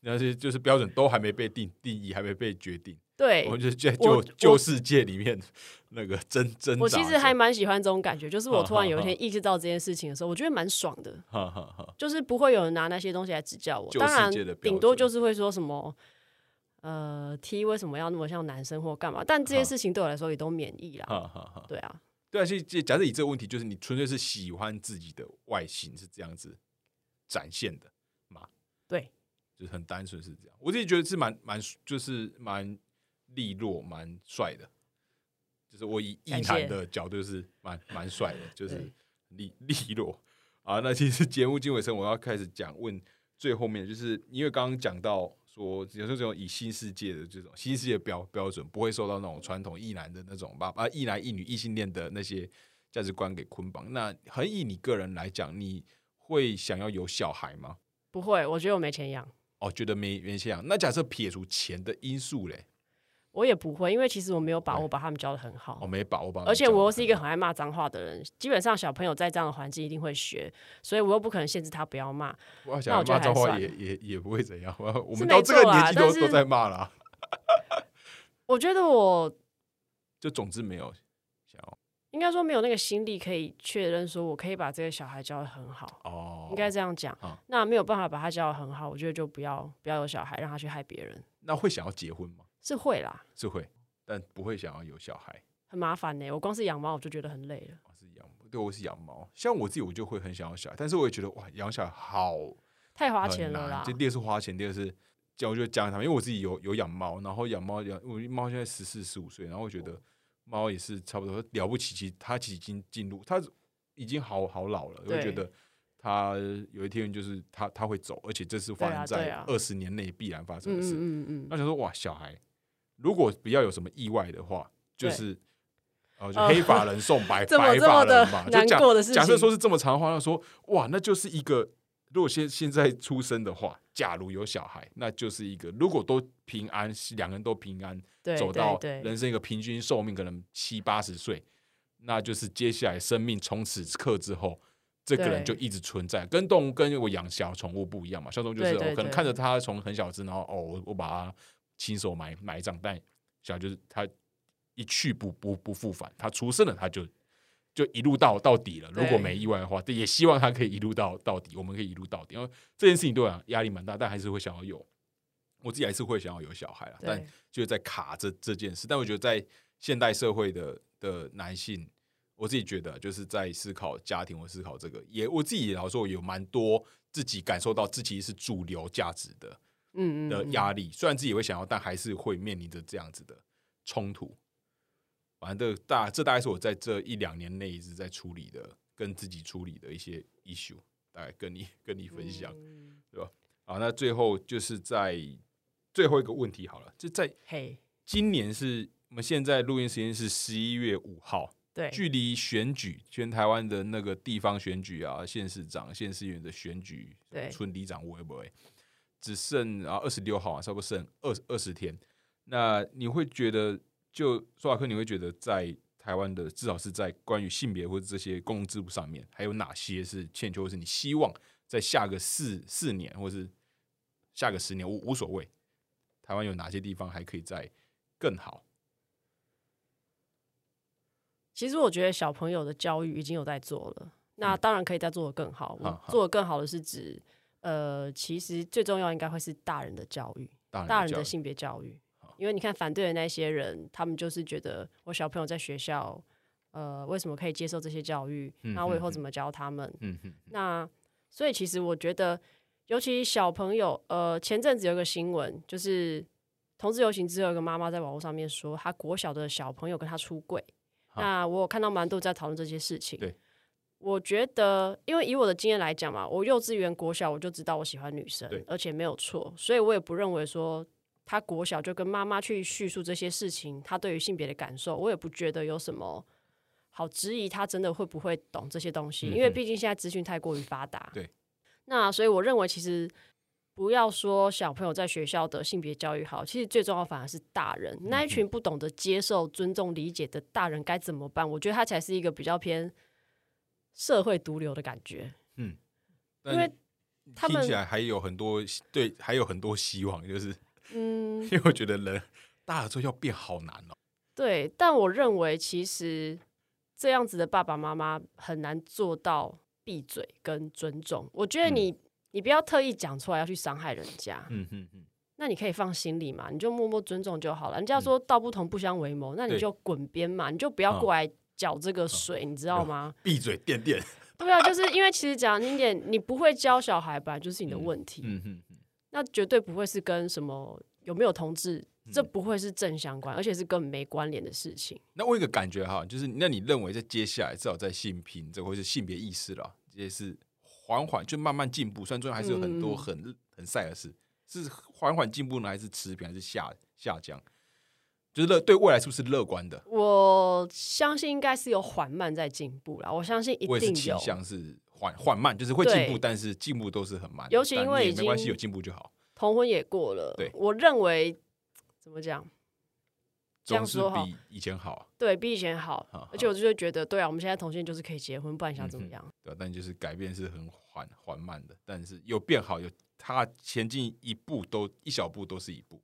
Speaker 1: 那些就是标准都还没被定定义，还没被决定。
Speaker 2: 对，
Speaker 1: 我们就在旧旧世界里面 *laughs* 那个真真。
Speaker 2: 我其实还蛮喜欢这种感觉，就是我突然有一天意识到这件事情的时候，我觉得蛮爽的。哈哈哈就是不会有人拿那些东西来指教我。当然，顶多就是会说什么，呃，T 为什么要那么像男生或干嘛？但这些事情对我来说也都免疫啦。哈哈哈。对啊。
Speaker 1: 对啊，其实假设你这个问题，就是你纯粹是喜欢自己的外形是这样子展现的嘛？
Speaker 2: 对，
Speaker 1: 就是很单纯是这样。我自己觉得是蛮蛮，就是蛮利落、蛮帅的。就是我以艺男的角度是蛮蛮帅的，就是利利落啊。那其实节目经尾声，我要开始讲问最后面，就是因为刚刚讲到。说有时候这种以新世界的这种新世界标标准，不会受到那种传统异男的那种把啊异男异女异性恋的那些价值观给捆绑。那很以你个人来讲，你会想要有小孩吗？
Speaker 2: 不会，我觉得我没钱养。
Speaker 1: 哦，觉得没没钱养。那假设撇除钱的因素嘞？
Speaker 2: 我也不会，因为其实我没有把握把他们教的很好。
Speaker 1: 我没把握把，
Speaker 2: 而且我又是一个很爱骂脏话的人。基本上小朋友在这样的环境一定会学，所以我又不可能限制他不要骂。
Speaker 1: 我想骂脏话也也也不会怎样。我我们到这个年纪都都在骂了。*laughs*
Speaker 2: 我觉得我 *laughs*
Speaker 1: 就总之没有想要，
Speaker 2: 应该说没有那个心力可以确认说我可以把这个小孩教的很好。哦，应该这样讲。那没有办法把他教的很好，我觉得就不要不要有小孩，让他去害别人。
Speaker 1: 那会想要结婚吗？
Speaker 2: 是会啦，
Speaker 1: 是会，但不会想要有小孩，
Speaker 2: 很麻烦呢。我光是养猫我就觉得很累了。
Speaker 1: 是养，对，我是养猫。像我自己，我就会很想要小孩，但是我也觉得哇，养小孩好
Speaker 2: 太花钱了啦。
Speaker 1: 就第二是花钱，第二是教，我就教他们，因为我自己有有养猫，然后养猫养我猫现在十四十五岁，然后我觉得猫也是差不多了不起，其实它其实已经进入，它已经好好老了，我觉得它有一天就是它它会走，而且这是发生在二十年内必然发生的事。嗯嗯嗯。那想说哇，小孩。如果不要有什么意外的话，就是呃，就黑发人送白 *laughs* 白发人嘛。就假假设说是这么长的话，那说哇，那就是一个如果现现在出生的话，假如有小孩，那就是一个如果都平安，两个人都平安，走到人生一个平均寿命可能七八十岁，那就是接下来生命从此刻之后，这个人就一直存在。跟动物跟我养小宠物不一样嘛，小动物就是我可能看着它从很小只，然后哦，我我把它。亲手埋埋葬，但小就是他一去不不不复返，他出生了他就就一路到到底了。如果没意外的话，也希望他可以一路到到底，我们可以一路到底。因为这件事情对我压力蛮大，但还是会想要有我自己还是会想要有小孩啊，但就是在卡这这件事。但我觉得在现代社会的的男性，我自己觉得就是在思考家庭，我思考这个，也我自己老说有蛮多自己感受到自己是主流价值的，嗯嗯的压力。虽然自己会想要，但还是会面临着这样子的冲突。反正大这大概是我在这一两年内一直在处理的，跟自己处理的一些 issue，大概跟你跟你分享，对吧？好，那最后就是在。最后一个问题好了，就在今年是我们现在录音时间是十一月五号，
Speaker 2: 对，
Speaker 1: 距离选举全台湾的那个地方选举啊，县市长、县市议员的选举，
Speaker 2: 对，
Speaker 1: 村里长会不会只剩啊二十六号啊，差不多剩二二十天？那你会觉得，就苏瓦克，你会觉得在台湾的至少是在关于性别或者这些公共制度上面，还有哪些是欠缺，或是你希望在下个四四年，或是下个十年无无所谓？台湾有哪些地方还可以再更好？
Speaker 2: 其实我觉得小朋友的教育已经有在做了，那当然可以再做的更好。我做的更好的是指，呃，其实最重要应该会是大人的教育，大人的性别教育。因为你看反对的那些人，他们就是觉得我小朋友在学校，呃，为什么可以接受这些教育？那我以后怎么教他们？嗯那所以其实我觉得。尤其小朋友，呃，前阵子有个新闻，就是同志游行之后，一个妈妈在网络上面说，她国小的小朋友跟她出柜。那我有看到蛮多在讨论这些事情。
Speaker 1: 对，
Speaker 2: 我觉得，因为以我的经验来讲嘛，我幼稚园、国小我就知道我喜欢女生，而且没有错，所以我也不认为说他国小就跟妈妈去叙述这些事情，他对于性别的感受，我也不觉得有什么好质疑他真的会不会懂这些东西，因为毕竟现在资讯太过于发达。
Speaker 1: 对。
Speaker 2: 那所以我认为，其实不要说小朋友在学校的性别教育好，其实最重要反而是大人那一群不懂得接受、尊重、理解的大人该怎么办？我觉得他才是一个比较偏社会毒瘤的感觉。嗯，因为他
Speaker 1: 们听起来还有很多对，还有很多希望，就是嗯，*laughs* 因为我觉得人大了之后要变好难哦。
Speaker 2: 对，但我认为其实这样子的爸爸妈妈很难做到。闭嘴跟尊重，我觉得你你不要特意讲出来要去伤害人家，嗯嗯嗯，那你可以放心里嘛，你就默默尊重就好了。人家说道不同不相为谋，那你就滚边嘛，你就不要过来搅这个水，你知道吗？*laughs*
Speaker 1: 闭嘴，垫垫。*laughs*
Speaker 2: 对啊，就是因为其实讲经点，你不会教小孩，本来就是你的问题，嗯嗯嗯，那绝对不会是跟什么有没有同志。这不会是正相关，而且是根本没关联的事情。
Speaker 1: 那我一个感觉哈，就是那你认为在接下来，至少在性平，这或是性别意识了，也是缓缓就慢慢进步。虽然中间还是有很多很很晒的事，是缓缓进步呢，还是持平，还是下下降？就是乐对未来是不是乐观的？
Speaker 2: 我相信应该是有缓慢在进步啦。我相信一定
Speaker 1: 有。倾向是缓缓慢，就是会进步，但是进步都是很慢。
Speaker 2: 尤其因为
Speaker 1: 没关系，有进步就好。
Speaker 2: 同婚也过了，
Speaker 1: 对，
Speaker 2: 我认为。怎么讲？
Speaker 1: 这样说比以前好，
Speaker 2: 对比以前好，而且我就会觉得，对啊，我们现在同性就是可以结婚，不然想怎么样？
Speaker 1: 对，但就是改变是很缓缓慢的，但是有变好，有它前进一步都一小步都是一步，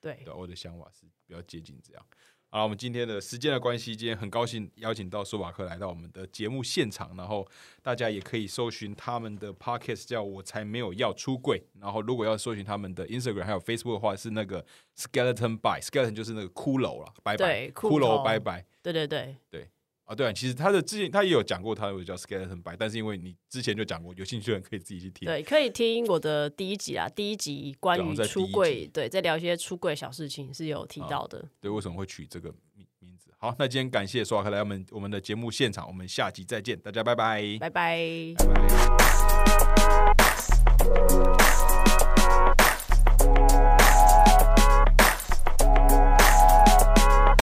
Speaker 2: 对，
Speaker 1: 对，我的想法是比较接近这样。好，我们今天的时间的关系，今天很高兴邀请到舒瓦克来到我们的节目现场，然后大家也可以搜寻他们的 podcast，叫我才没有要出柜。然后如果要搜寻他们的 Instagram 还有 Facebook 的话，是那个 skeleton by，skeleton 就是那个骷髅了，拜拜，骷髅拜拜，
Speaker 2: 对对对
Speaker 1: 对。啊，对啊，其实他的之前他也有讲过，他有叫 skeleton by，但是因为你之前就讲过，有兴趣的人可以自己去听。
Speaker 2: 对，可以听我的第一集啊，第一集关于出柜，对，在聊一些出柜小事情是有提到的。
Speaker 1: 对，为什么会取这个名名字？好，那今天感谢苏瓦克来我们我们的节目现场，我们下集再见，大家拜拜，
Speaker 2: 拜拜，拜拜。